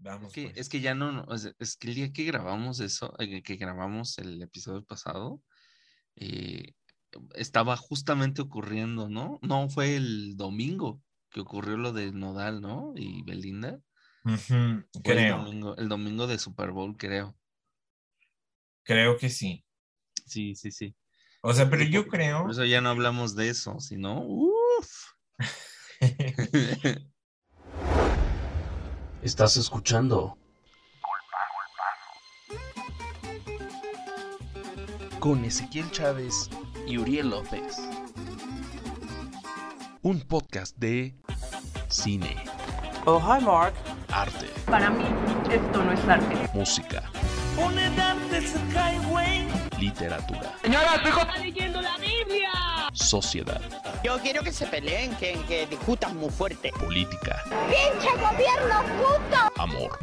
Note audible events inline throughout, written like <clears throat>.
Vamos. Es que, pues. es que ya no, o sea, es que el día que grabamos eso, eh, que grabamos el episodio pasado, eh, estaba justamente ocurriendo, ¿no? No fue el domingo que ocurrió lo de Nodal, ¿no? Y Belinda. Fue El creo, domingo, el domingo de Super Bowl, creo. creo que sí. Sí, sí, sí. O sea, pero yo creo. Por eso ya no hablamos de eso, sino, uff. <laughs> <laughs> Estás escuchando con Ezequiel Chávez y Uriel López. Un podcast de cine, Oh, hi, Mark. arte, Para mí, esto no es arte. música, literatura, Señora, está leyendo la Biblia. Sociedad, Yo quiero que se peleen, que, que discutan muy fuerte. política, amor,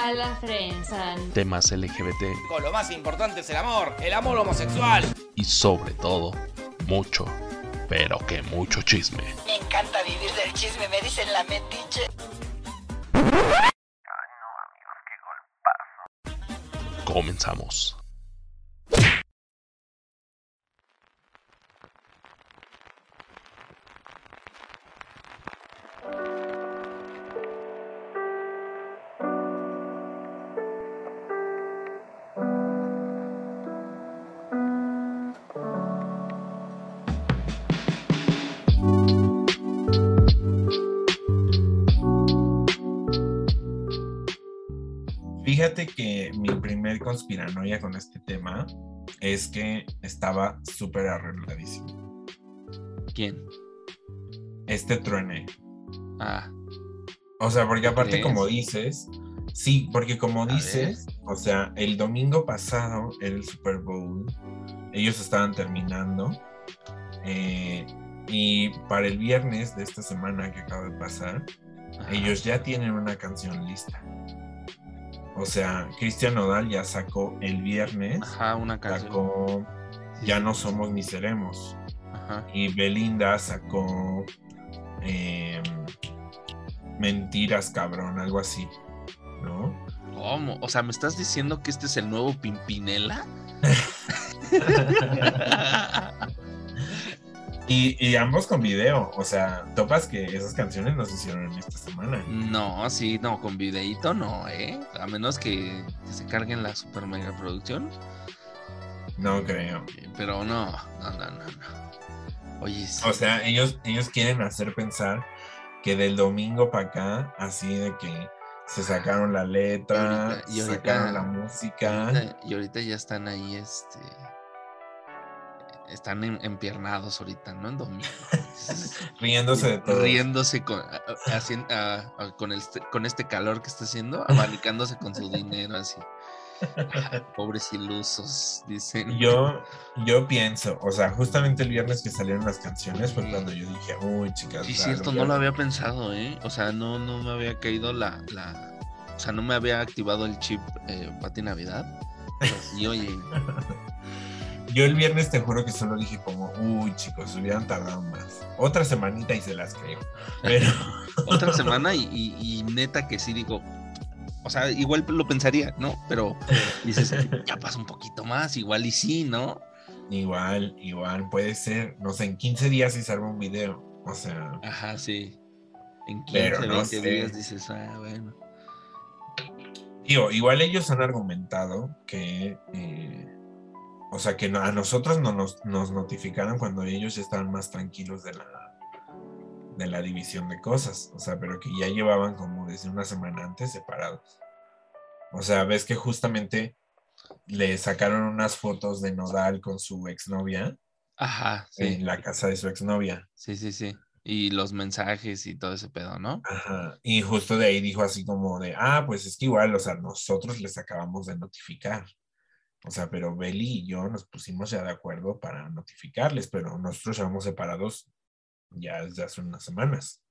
A la Frenzan. temas LGBT Con lo más importante es el amor, el amor homosexual. y sobre todo, mucho, pero que mucho chisme. Me encanta vivir del chisme, me dicen la metiche. Comenzamos. Conspiranoia con este tema es que estaba súper arregladísimo. ¿Quién? Este truene. Ah, O sea, porque aparte ¿Crees? como dices, sí, porque como A dices, o sea, el domingo pasado era el Super Bowl, ellos estaban terminando eh, y para el viernes de esta semana que acaba de pasar, ajá. ellos ya tienen una canción lista. O sea, Cristian Nodal ya sacó el viernes, Ajá, una canción. sacó Sí, Ya no somos ni seremos. Ajá. Y Belinda sacó em, Mentiras, cabrón, algo así. ¿No? ¿Cómo? O sea, ¿me estás diciendo que este es el nuevo Pimpinela? <laughs> <laughs> Y, y ambos con video. O sea, topas que esas canciones nos hicieron en esta semana. No, sí, no, con videíto no, ¿eh? A menos que, que se carguen la super mega producción. No creo. Eh, Pero no, no, no, no, no. Oye, sí. O sea, ellos, ellos quieren hacer pensar que del domingo para acá, así de que se sacaron la letra, Y ahorita- ahorita- sacaron la música. ahorita- y ahorita ya están ahí, este. Están en- empiernados ahorita, ¿no? En domingo. <laughs> riéndose de todo. Riéndose con, a- a- hacien- a- a- con, este, con este calor que está haciendo, abanicándose con su dinero así. Ay, pobres ilusos, dicen. Yo, yo pienso, o sea, justamente el viernes que salieron las canciones fue cuando yo dije, uy, chicas. Sí, cierto, no lo había pensado, ¿eh? O sea, no, no me había caído la, la... O sea, no me había activado el chip eh, Pati Navidad. <laughs> Sí, oye, Yo el viernes te juro que solo dije como, uy, chicos, hubieran tardado más. Otra semanita y se las creo. Pero, <laughs> otra semana y, y- y neta que sí digo... O sea, igual lo pensaría, ¿no? Pero dices, ya pasa un poquito más, igual y sí, ¿no? igual, igual, puede ser, no sé, en 15 días sí arma un video. O sea, Ajá, sí. En 15, Pero no 20 sé. días dices, ah, bueno. digo, igual ellos han argumentado que, eh, o sea, que a nosotros no nos, nos notificaron cuando ellos ya estaban más tranquilos de la, de la división de cosas. O sea, pero que ya llevaban como desde una semana antes separados. O sea, ves que justamente le sacaron unas fotos de Nodal con su exnovia Ajá, sí. en la casa de su exnovia. Sí, sí, sí. Y los mensajes y todo ese pedo, ¿no? Ajá. Y justo de ahí dijo así como de, ah, pues es que igual, o sea, nosotros les acabamos de notificar. O sea, pero Beli y yo nos pusimos ya de acuerdo para notificarles, pero nosotros llevamos separados ya desde hace unas semanas.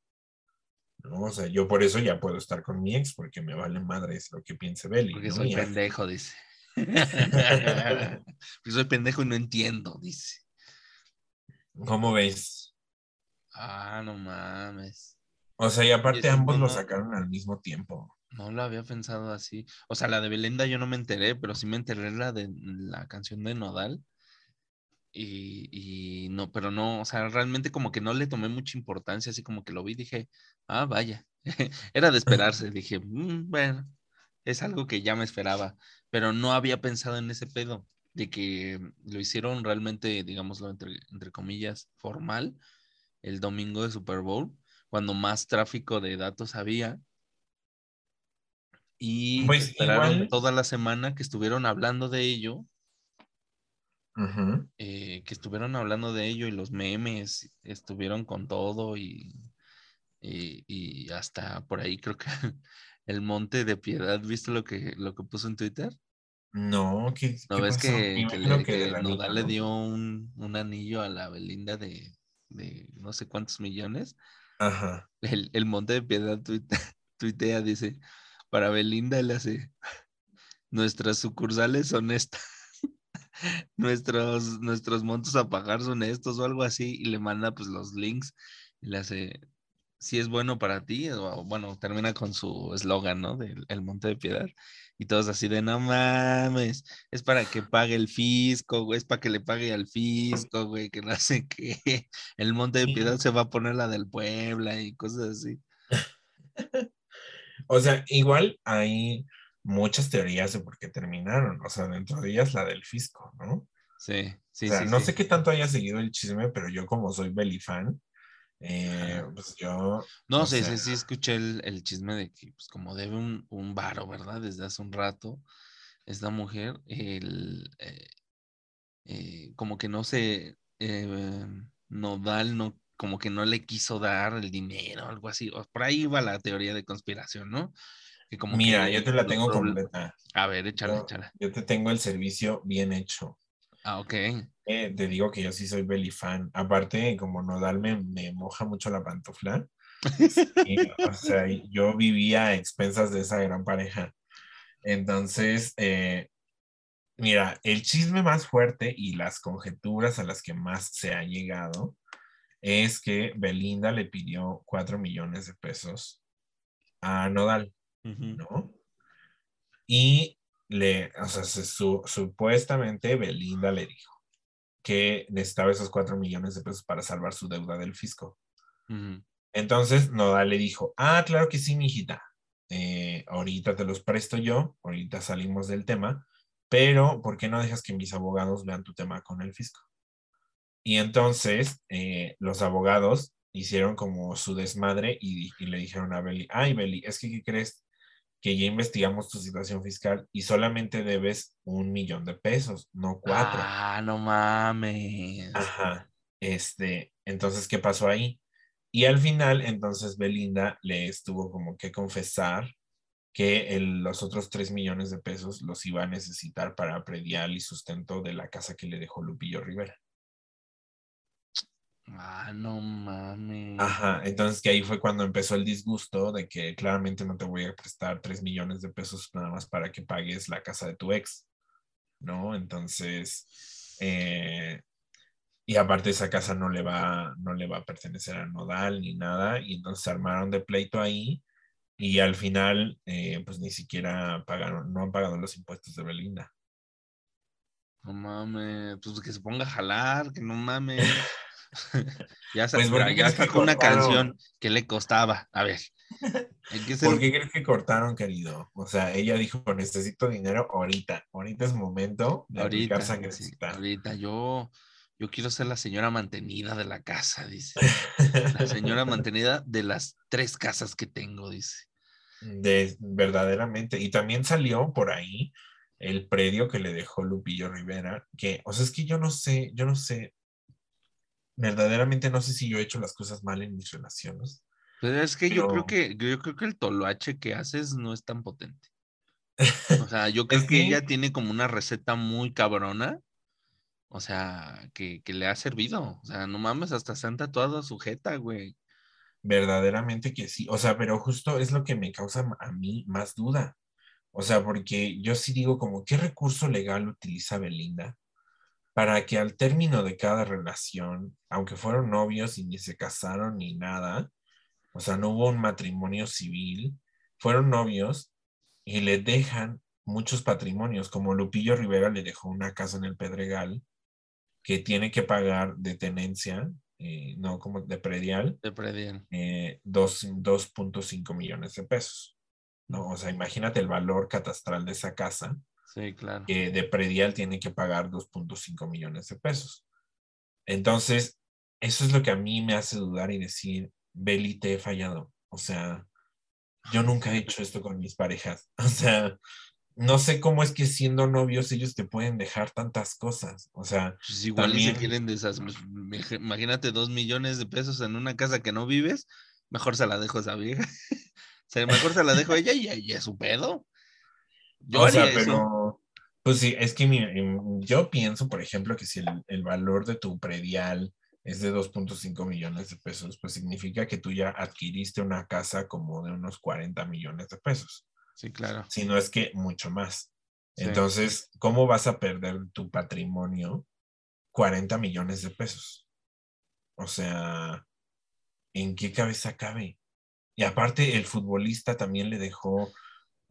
¿No? O sea, yo por eso ya puedo estar con mi ex, porque me vale madres lo que piense Beli. Porque ¿no? soy Y pendejo, dice. <laughs> Porque soy pendejo y no entiendo, dice. ¿Cómo ves? Ah, no mames. O sea, y aparte ambos no, lo sacaron al mismo tiempo. No lo había pensado así. O sea, la de Belinda yo no me enteré, pero sí me enteré la de la canción de Nodal. Y, y no, pero no, o sea, realmente como que no le tomé mucha importancia, así como que lo vi y dije, ah, vaya, <laughs> era de esperarse, dije, "Mm, bueno, es algo que ya me esperaba, pero no había pensado en ese pedo, de que lo hicieron realmente, digámoslo, entre, entre comillas, formal, el domingo de Super Bowl, cuando más tráfico de datos había. Y Pues esperaron igual- toda la semana que estuvieron hablando de ello Ujú. eh, que estuvieron hablando de ello y los memes estuvieron con todo y, y, y hasta por ahí creo que <laughs> el Monte de Piedad, ¿viste lo que, lo que puso en Twitter? No, ¿qué, ¿No qué ves pasó? Que, que, le, que que Nodal le dio un, un anillo a la Belinda de, de no sé cuántos millones? Ajá. El, el Monte de Piedad tuitea, <laughs> tuitea, dice, para Belinda le hace, nuestras sucursales son estas. <laughs> nuestros, nuestros montos a pagar son estos o algo así, y le manda pues los links y le hace, si es bueno para ti, o bueno, termina con su eslogan, ¿no? Del el Monte de Piedad, y todos así de, no mames, es para que pague el fisco, güey, es para que le pague al fisco, güey, que no sé qué, <laughs> el Monte de. Piedad se va a poner la del Puebla y cosas así. <laughs> O sea, igual hay muchas teorías de por qué terminaron. O sea, dentro de ellas la del fisco, ¿no? Sí, sí, o sea, sí. no sí. sé qué tanto haya seguido el chisme, pero yo como soy Belly fan, eh, pues yo... No, o sí, sea, sí, sí, escuché el, el chisme de que, pues, como debe un, un varo, ¿verdad? Desde hace un rato, esta mujer, el, eh, eh, como que no se, Nodal, no, como que no le quiso dar el dinero, algo así. o por ahí va la teoría de conspiración, ¿no? Que como Mira, que yo te la tengo completa. A ver, échala, Yo, échala. yo te tengo el servicio bien hecho. Ah, ok. Eh, te digo que yo sí soy Belly fan. Aparte, como Nodal me, me moja mucho la pantufla, o sea, yo vivía a expensas de esa gran pareja. Entonces, eh, mira, el chisme más fuerte y las conjeturas a las que más se ha llegado es que Belinda le pidió cuatro millones de pesos a Nodal. ¿no? Y le, o sea, se su- supuestamente Belinda le dijo que necesitaba esos cuatro millones de pesos para salvar su deuda del fisco. Entonces Nodal le dijo, ah, claro que sí, mijita. Eh, ahorita te los presto yo, ahorita salimos del tema, pero ¿por qué no dejas que mis abogados vean tu tema con el fisco? Y entonces eh, los abogados hicieron como su desmadre y, y le dijeron a Beli, ay Beli, es que ¿qué crees? Que ya investigamos tu situación fiscal y solamente debes un millón de pesos, no cuatro. Ah, no mames. Ajá. Este, entonces, ¿qué pasó ahí? Y al final, entonces Belinda le estuvo como que confesar que el- los otros 3 millones de pesos los iba a necesitar para predial y sustento de la casa que le dejó Lupillo Rivera. Ah, no mames. Ajá, entonces que ahí fue cuando empezó el disgusto de que claramente no te voy a prestar 3 millones de pesos nada más para que pagues la casa de tu ex, ¿no? Entonces, eh, y aparte esa casa no le va, no le va a pertenecer a Nodal ni nada, y entonces se armaron de pleito ahí, y al final, eh, pues ni siquiera pagaron, no han pagado los impuestos de Belinda. No mames, pues que se ponga a jalar, que no mames. <laughs> ya sa- Pues, ¿por mira, qué ya crees que sacó una canción que le costaba. A ver. que ser- ¿Por qué crees que cortaron, querido? O sea, ella dijo, necesito dinero ahorita, ahorita es momento de ahorita, aplicar sí, ahorita yo, yo quiero ser la señora mantenida de la casa, dice. La <laughs> señora mantenida de las tres casas que tengo, dice. De, verdaderamente. Y también salió por ahí el predio que le dejó Lupillo Rivera, que, o sea, es que yo no sé, yo no sé, verdaderamente no sé si yo he hecho las cosas mal en mis relaciones. Pero es que yo creo que, yo creo que el toloache que haces no es tan potente. <laughs> O sea, yo creo Es que que- ella tiene como una receta muy cabrona. O sea, que, que le ha servido. O sea, no mames, hasta se han tatuado a su jeta, güey. Verdaderamente que sí. O sea, pero justo es lo que me causa a mí más duda. O sea, porque yo sí digo como, ¿qué recurso legal utiliza Belinda para que al término de cada relación, aunque fueron novios y ni se casaron ni nada, O sea, no hubo un matrimonio civil, fueron novios y le dejan muchos patrimonios, como Lupillo Rivera le dejó una casa en el Pedregal que tiene que pagar de tenencia, eh, no como de predial, De predial. eh, dos- 2.5 millones de pesos. ¿no? O sea, imagínate el valor catastral de esa casa, Sí, claro. que de predial tiene que pagar 2.5 millones de pesos. Entonces, eso es lo que a mí me hace dudar y decir, Beli, te he fallado. O sea, yo nunca he hecho esto con mis parejas. <laughs> O sea, no sé cómo es que siendo novios ellos te pueden dejar tantas cosas. O sea, Pues igual y se También- quieren deshacer. Imagínate dos millones de pesos en una casa que no vives, mejor se la dejo a esa vieja. <laughs> O sea, mejor se la dejo a ella y y es su pedo. Yo o sea, haría eso. pero, pues sí, es que mira, em, yo pienso, por ejemplo, que si el, el valor de tu predial es de 2.5 millones de pesos, pues significa que tú ya adquiriste una casa como de unos 40 millones de pesos, Sí, claro. si no es que mucho más. Sí. Entonces, ¿cómo vas a perder tu patrimonio 40 millones de pesos? O sea, ¿en qué cabeza cabe? Y aparte, el futbolista también le dejó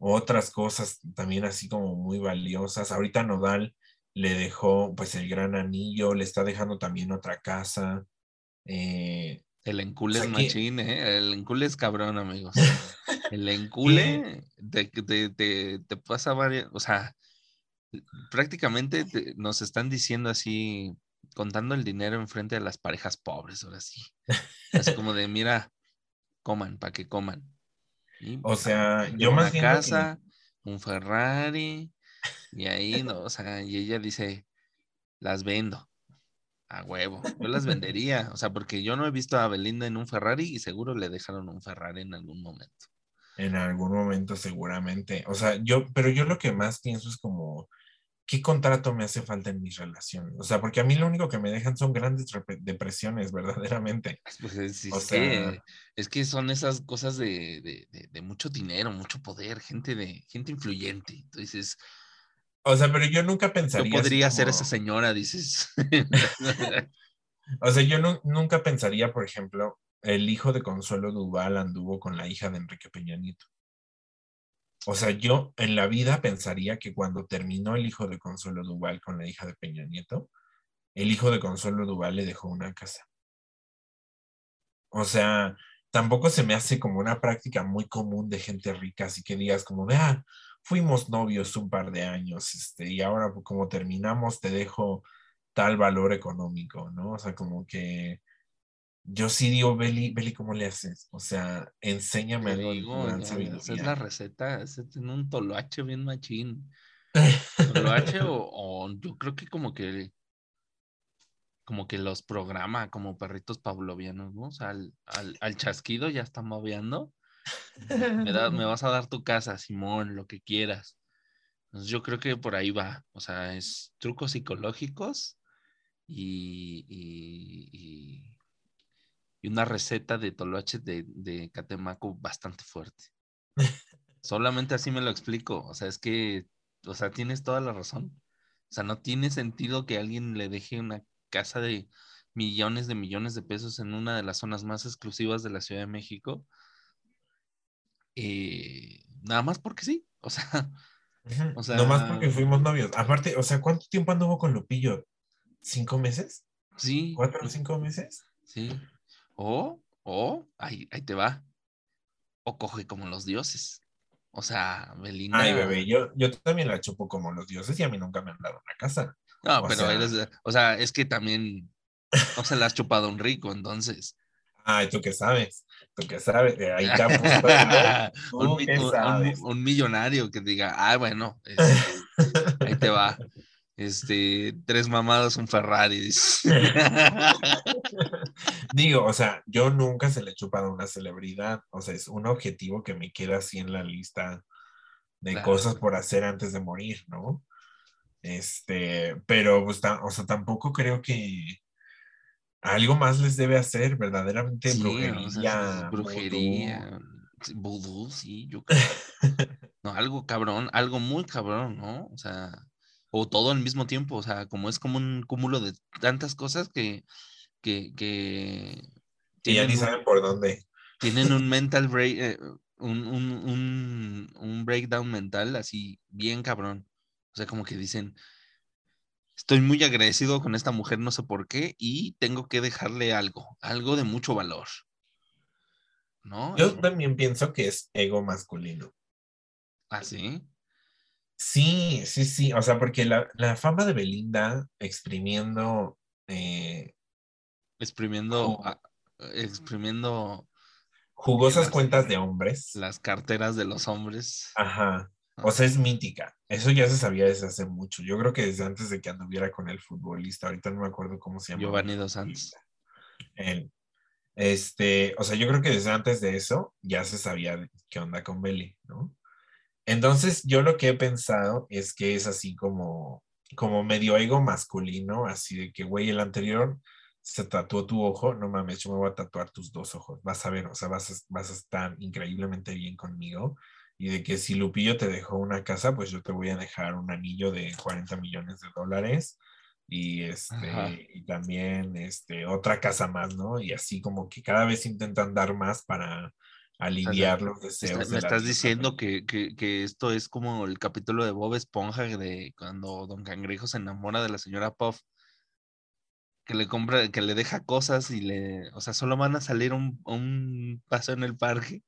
otras cosas también así como muy valiosas. Ahorita Nodal le dejó pues el gran anillo, le está dejando también otra casa. Eh, El encule O sea, es que- machín, ¿eh? El encule es cabrón, amigos. <laughs> El encule te, te, te, te pasa varias, o sea, prácticamente te- nos están diciendo así, contando el dinero enfrente de las parejas pobres, ahora sí. Es como de, mira, coman, para que coman. O sea, yo una más bien que- casa, un Ferrari, y ahí, no, o sea, y ella dice, las vendo. A huevo, yo las vendería, o sea, porque yo no he visto a Belinda en un Ferrari y seguro le dejaron un Ferrari en algún momento. En algún momento seguramente. O sea, yo, pero yo lo que más pienso es como, ¿qué contrato me hace falta en mis relaciones? O sea, porque a mí lo único que me dejan son grandes depresiones, verdaderamente. <laughs> Pues es, O es sea- que, es que son esas cosas de, de- de- de mucho dinero, mucho poder, gente de, gente influyente. Entonces, O sea, pero yo nunca yo pensaría. así podría ser esa señora, dices. <laughs> O sea, yo nu- nunca pensaría, por ejemplo, el hijo de Consuelo Duval anduvo con la hija de Enrique Peña Nieto. O sea, yo en la vida pensaría que cuando terminó el hijo de Consuelo Duval con la hija de Peña Nieto, el hijo de Consuelo Duval le dejó una casa. O sea, tampoco se me hace como una práctica muy común de gente rica, así que digas como, vea, fuimos novios un par de años, este, y ahora como terminamos te dejo tal valor económico, ¿no? O sea, como que yo sí digo, Beli, Beli, ¿cómo le haces? O sea, enséñame algo digo, gran esa es la receta, ese tiene un toloache bien machín. Toloache <laughs> o, o yo creo que como que como que los programa como perritos pavlovianos, ¿no? O sea, al, al- al chasquido ya está moviendo. Me, da- me <laughs> vas a dar tu casa, Simón, lo que quieras. Entonces yo creo que por ahí va. O sea, es trucos psicológicos y, y- y- y una receta de toloache de, de Catemaco bastante fuerte. <laughs> Solamente así me lo explico. O sea, es que, o sea, tienes toda la razón. O sea, no tiene sentido que alguien le deje una casa de millones de millones de pesos en una de las zonas más exclusivas de la Ciudad de México. eh, nada más porque sí. O sea, o sea- Nomás porque fuimos novios. Aparte, o sea, ¿cuánto tiempo anduvo con Lupillo? ¿Cinco meses? sí. ¿Cuatro o cinco meses? Sí. O, o, ahí, ahí te va. O coge como los dioses. O sea, Belinda. Ay, bebé, yo, yo también la chupo como los dioses y a mí nunca me han dado una casa. No, o pero sea- eres, de- o sea, es que también no se la has chupado un rico, entonces. Ay, ¿tú qué sabes? ¿Tú qué sabes? Eh, Ahí <laughs> ¿no? ¿Tú un, un- un- millonario que diga, ah, bueno, este, ahí te va. Este, tres mamadas, un Ferrari. <laughs> Digo, o sea, yo nunca se le he chupado a una celebridad. O sea, es un objetivo que me queda así en la lista de Claro. cosas por hacer antes de morir, ¿no? Este, pero pues, o sea, tampoco creo que algo más les debe hacer, verdaderamente Sí, o brujería. sea, es vudú. brujería. Vudú, sí, yo <laughs> creo. No, algo cabrón, algo muy cabrón, ¿no? O sea, o todo al mismo tiempo, o sea, como es como un cúmulo de tantas cosas que, que, que Que ya ni saben por dónde. tienen un <laughs> mental break, eh, un, un, un, un breakdown mental así bien cabrón. O sea, como que dicen, estoy muy agradecido con esta mujer, no sé por qué, y tengo que dejarle algo, algo de mucho valor. ¿No? Yo también pienso que es ego masculino. Así. Sí, sí, sí. O sea, porque la, la fama de Belinda exprimiendo eh, Exprimiendo, Oh. a- exprimiendo jugosas Las- cuentas de hombres. las carteras de los hombres. Ajá. O sea, es mítica. Eso ya se sabía desde hace mucho. Yo creo que desde antes de que anduviera con el futbolista. Ahorita no me acuerdo cómo se llama. Giovanni Dos Santos. Él. Este, o sea, yo creo que desde antes de eso ya se sabía qué onda con Belly, ¿no? Entonces, yo lo que he pensado es que es así como, como medio ego masculino, así de que, güey, el anterior se tatuó tu ojo, no mames, yo me voy a tatuar tus dos ojos, vas a ver, o sea, vas a, vas a estar increíblemente bien conmigo. Y de que si Lupillo te dejó una casa, pues yo te voy a dejar un anillo de 40 millones de dólares y este Ajá. y también este otra casa más, ¿no? Y así como que cada vez intentan dar más para aliviar los Está- deseos. me de la estás vida. diciendo que, que- que esto es como el capítulo de Bob Esponja de cuando Don Cangrejo se enamora de la señora Puff. Que le compra, que le deja cosas y le, o sea, solo van a salir un, un paso en el parque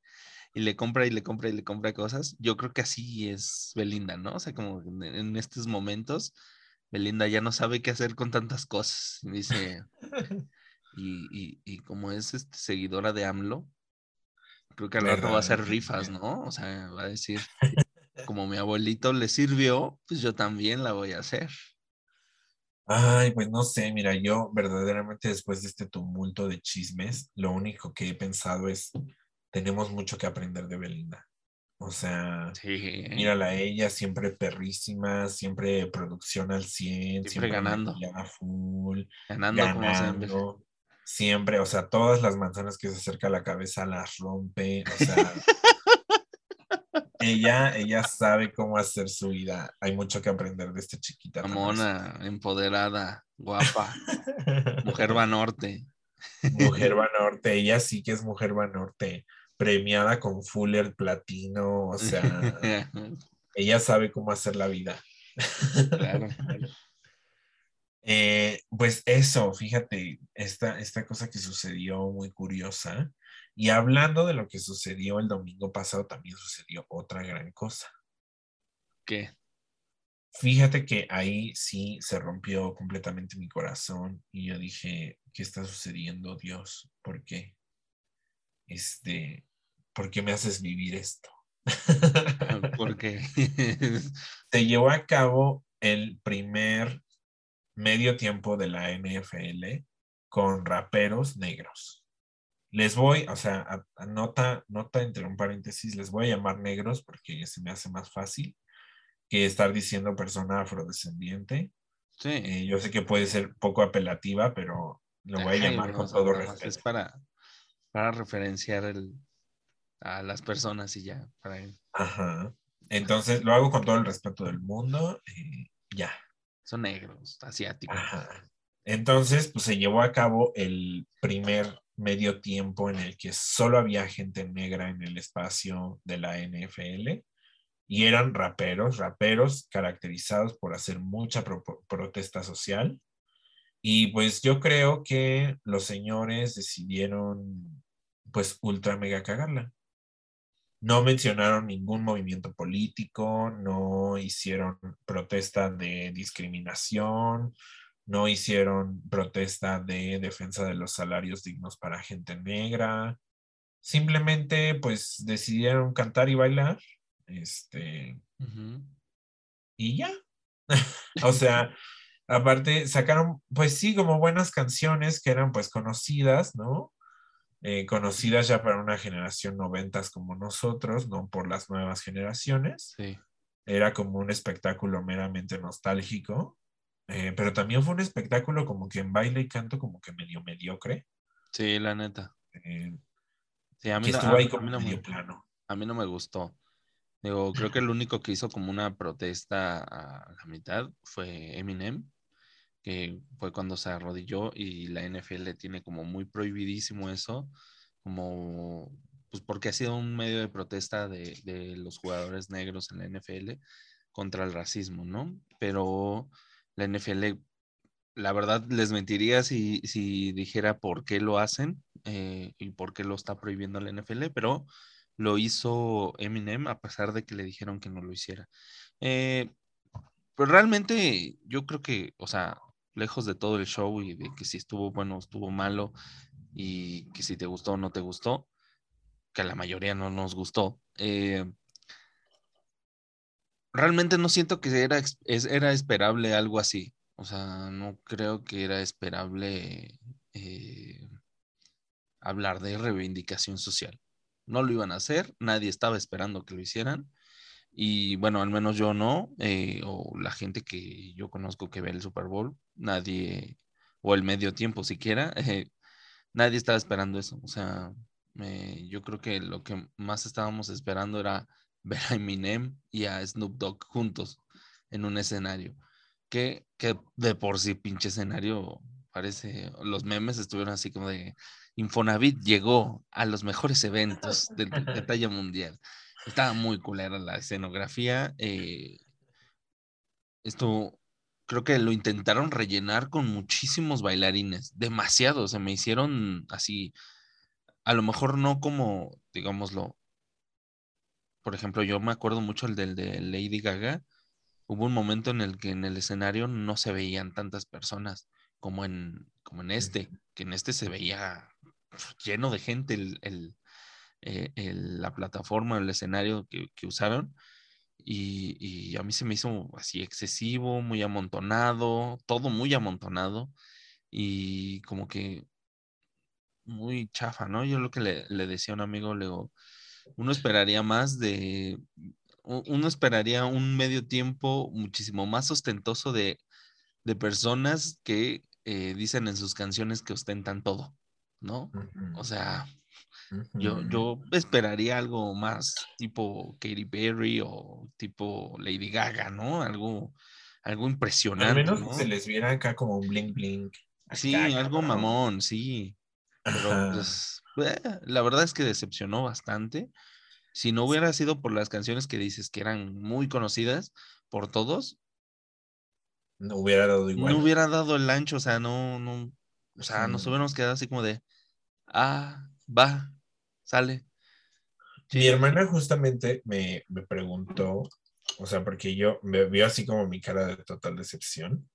y le compra y le compra y le compra cosas. Yo creo que así es Belinda, ¿no? O sea, como en, en estos momentos, Belinda ya no sabe qué hacer con tantas cosas. Y dice, <laughs> y, y, y como es este, seguidora de AMLO, creo que al rato va a hacer rifas, ¿no? O sea, va a decir, como mi abuelito le sirvió, pues yo también la voy a hacer. Ay, pues no sé, mira, yo verdaderamente después de este tumulto de chismes, lo único que he pensado es, tenemos mucho que aprender de Belinda. O sea, Sí, mírala a ella, siempre perrísima, siempre producción al 100, Siempre siempre ganando. full, ganando como siempre. o sea, todas las manzanas que se acerca a la cabeza las rompe, o sea, <laughs> ella, ella sabe cómo hacer su vida. Hay mucho que aprender de esta chiquita. Mamona, empoderada, guapa, mujer <laughs> va norte. Mujer <laughs> Banorte, ella sí que es Mujer Banorte, premiada con Fuller Platino, o sea, ella sabe cómo hacer la vida. claro. Eh, pues eso, fíjate, esta, esta cosa que sucedió muy curiosa. Y hablando de lo que sucedió el domingo pasado, también sucedió otra gran cosa. ¿Qué? Fíjate que ahí sí se rompió completamente mi corazón y yo dije, ¿qué está sucediendo, Dios? ¿Por qué? Este, ¿por qué me haces vivir esto? Porque <laughs> Se llevó a cabo el primer medio tiempo de la NFL con raperos negros. Les voy, o sea, a- a nota, nota entre un paréntesis, les voy a llamar negros porque se me hace más fácil que estar diciendo persona afrodescendiente. sí. Eh, yo sé que puede ser poco apelativa, pero lo voy a Ay, llamar con todo más Es respeto. para, para referenciar el, a las personas y ya. Para, Ajá. Entonces lo hago con todo el respeto del mundo. eh, ya. Son negros, asiáticos. Entonces, pues se llevó a cabo el primer medio tiempo en el que solo había gente negra en el espacio de la NFL y eran raperos, raperos caracterizados por hacer mucha pro- protesta social. Y pues yo creo que los señores decidieron pues ultra mega cagarla. No mencionaron ningún movimiento político, no hicieron protesta de discriminación, no hicieron protesta de defensa de los salarios dignos para gente negra. Simplemente pues decidieron cantar y bailar. Este, y ya. <laughs> o sea, aparte sacaron, pues sí, como buenas canciones que eran pues conocidas, ¿no? Eh, conocidas ya para una generación noventas como nosotros, no por las nuevas generaciones. Sí. Era como un espectáculo meramente nostálgico, eh, pero también fue un espectáculo como que en baile y canto como que medio mediocre, Sí, la neta. eh, Sí, a mí, que no, estuvo a- ahí a como mí no me- medio plano. a mí no me gustó. Digo, creo que el único que hizo como una protesta a la mitad fue Eminem, que fue cuando se arrodilló y la NFL tiene como muy prohibidísimo eso, como, pues porque ha sido un medio de protesta de, de los jugadores negros en la NFL contra el racismo, ¿no? Pero la NFL, la verdad, les mentiría si, si dijera por qué lo hacen eh, y por qué lo está prohibiendo la NFL, pero lo hizo Eminem a pesar de que le dijeron que no lo hiciera. Eh, pero realmente yo creo que, o sea, lejos de todo el show y de que si estuvo bueno o estuvo malo y que si te gustó o no te gustó, que a la mayoría no nos gustó. eh, realmente no siento que era, era esperable algo así. O sea, no creo que era esperable eh, hablar de reivindicación social. No lo iban a hacer, nadie estaba esperando que lo hicieran. Y bueno, al menos yo no, eh, o la gente que yo conozco que ve el Super Bowl, nadie, o el medio tiempo siquiera, eh, <laughs> nadie estaba esperando eso. O sea, eh, yo creo que lo que más estábamos esperando era <laughs> ver a Eminem y a Snoop Dogg juntos en un escenario. Que, que de por sí pinche escenario parece, los memes estuvieron así como de Infonavit llegó a los mejores eventos de, <laughs> de talla mundial. Estaba muy culera la escenografía. eh, esto creo que lo intentaron rellenar con muchísimos bailarines, demasiado, se me hicieron así, a lo mejor no como, digámoslo, por ejemplo, yo me acuerdo mucho el del de Lady Gaga. Hubo un momento en el que en el escenario no se veían tantas personas como en, como en este, que en este se veía lleno de gente el, el- eh, el- la plataforma, el escenario que, que usaron. Y, y a mí se me hizo así excesivo, muy amontonado, todo muy amontonado y como que muy chafa, ¿no? Yo lo que le, le decía a un amigo, le digo, uno esperaría más de, uno esperaría un medio tiempo muchísimo más ostentoso de, de personas que eh, dicen en sus canciones que ostentan todo, ¿no? O sea, yo, yo esperaría algo más tipo Katy Perry o tipo Lady Gaga, ¿no? Algo, algo Al impresionante, menos ¿no? se les viera acá como un blink blink. Sí, algo mamón, sí. Pero pues, eh, la verdad es que decepcionó bastante. Si no hubiera sido por las canciones que dices que eran muy conocidas por todos, No hubiera dado igual. no hubiera dado el ancho, o sea, no, no, o sea, nos Ujú. hubiéramos quedado así como de, ah, va, sale. Mi hermana justamente me, me preguntó, o sea, porque yo me vio así como mi cara de total decepción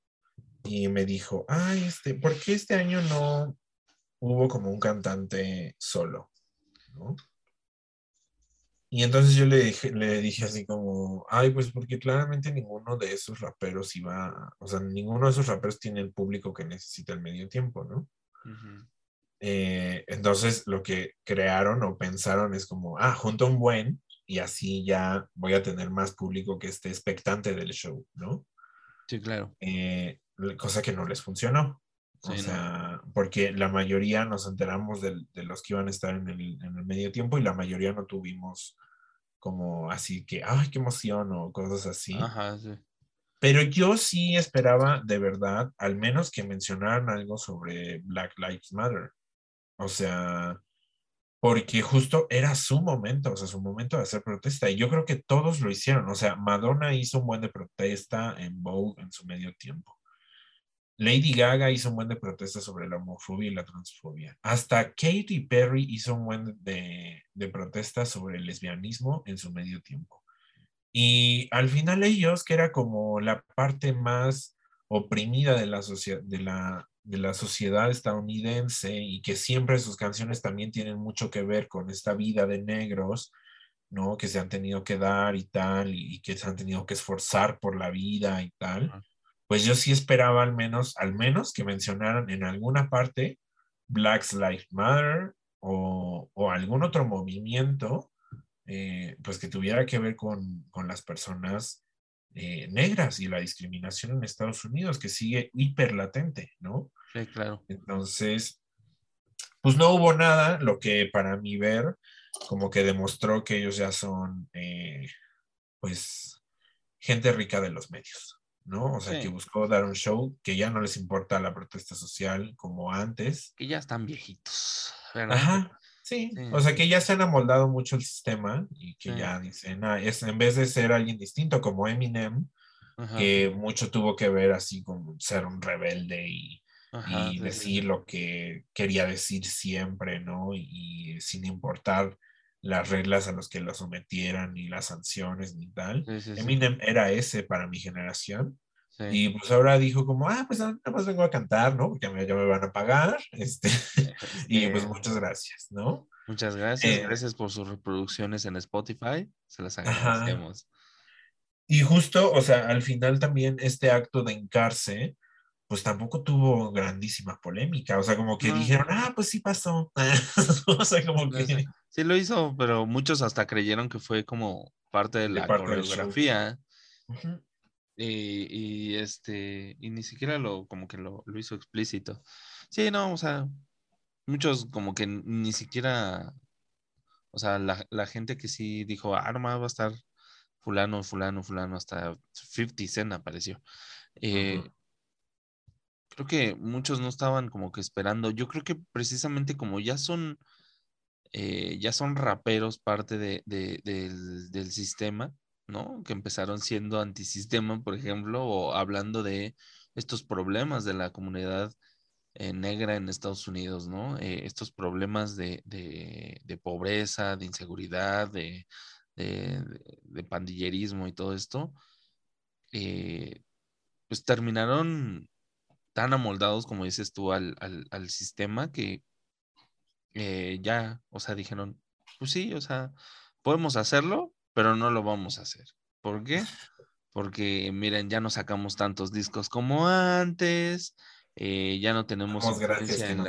y me dijo, ay, este, ¿por qué este año no hubo como un cantante solo? ¿No? Y entonces yo le dije, le dije así como, ay, pues porque claramente ninguno de esos raperos iba, o sea, ninguno de esos raperos tiene el público que necesita el medio tiempo, ¿no? Eh, entonces lo que crearon o pensaron es como, ah, junto a un buen y así ya voy a tener más público que esté expectante del show, ¿no? Sí, claro. Eh, cosa que no les funcionó. Sí, o no. sea, porque la mayoría nos enteramos del- de, los que iban a estar en el, en el medio tiempo y la mayoría no tuvimos como así que, ay, qué emoción o cosas así. Ajá, sí. Pero yo sí esperaba de verdad, al menos que mencionaran algo sobre Black Lives Matter. O sea, porque justo era su momento, o sea, su momento de hacer protesta. Y yo creo que todos lo hicieron. O sea, Madonna hizo un buen de protesta en Vogue en su medio tiempo. Lady Gaga hizo un buen de protesta sobre la homofobia y la transfobia. Hasta Katy Perry hizo un buen de, de protesta sobre el lesbianismo en su medio tiempo. Y al final ellos, que era como la parte más oprimida de la, de la, de la sociedad estadounidense y que siempre sus canciones también tienen mucho que ver con esta vida de negros, ¿no? Que se han tenido que dar y tal, y, que se han tenido que esforzar por la vida y tal. Pues yo sí esperaba al menos, al menos que mencionaran en alguna parte Black Lives Matter o, o algún otro movimiento eh, pues que tuviera que ver con, con las personas eh, negras y la discriminación en Estados Unidos, que sigue hiper latente, ¿no? Sí, claro. Entonces, pues no hubo nada, lo que para mi ver, como que demostró que ellos ya son, eh, pues, gente rica de los medios, ¿no? O sea, Sí. que buscó dar un show que ya no les importa la protesta social como antes. Que ya están viejitos, ¿verdad? Ajá. Sí, Sí. o sea que ya se han amoldado mucho el sistema y que Sí. ya dicen, ah, es, en vez de ser alguien distinto como Eminem, Ajá, que mucho tuvo que ver así con ser un rebelde y, ajá, y sí, sí, decir sí. lo que quería decir siempre, ¿no? Y, sin importar las reglas a las que lo sometieran, ni las sanciones, ni tal. Sí, sí, sí, Eminem era ese para mi generación. Sí. Y pues ahora dijo como, ah, pues nada más vengo a cantar, ¿no? Porque ya me, ya me van a pagar. <laughs> Este, y pues Este, muchas gracias, ¿no? Muchas gracias. eh, gracias por sus reproducciones en Spotify. Se las Ajá. agradecemos. Y justo, o sea, al final también este acto de hincarse, pues tampoco tuvo grandísima polémica. O sea, como que No. dijeron, ah, pues sí pasó. <laughs> o sea, como que... Sí lo hizo, pero muchos hasta creyeron que fue como parte de la parte del show. coreografía. Y, y, este, y ni siquiera lo, como que lo, lo hizo explícito. Sí, no, o sea, muchos como que ni siquiera, o sea, la, la gente que sí dijo, ah, nomás va a estar fulano, fulano, fulano, hasta 50 Cent apareció. Eh. Creo que muchos no estaban como que esperando. Yo creo que precisamente como ya son, eh, ya son raperos parte de, de- del, del sistema, Que empezaron siendo antisistema, por ejemplo, o hablando de estos problemas de la comunidad eh, negra en Estados Unidos, ¿no? Eh, estos problemas de, pobreza, de inseguridad, de, pandillerismo y todo esto, eh, pues terminaron tan amoldados, como dices tú, al, al- sistema que ya, o sea, dijeron, pues sí, o sea, podemos hacerlo, pero no lo vamos a hacer. ¿Por qué? <laughs> Porque miren, ya no sacamos tantos discos como antes, eh, ya no tenemos gracias influencia que en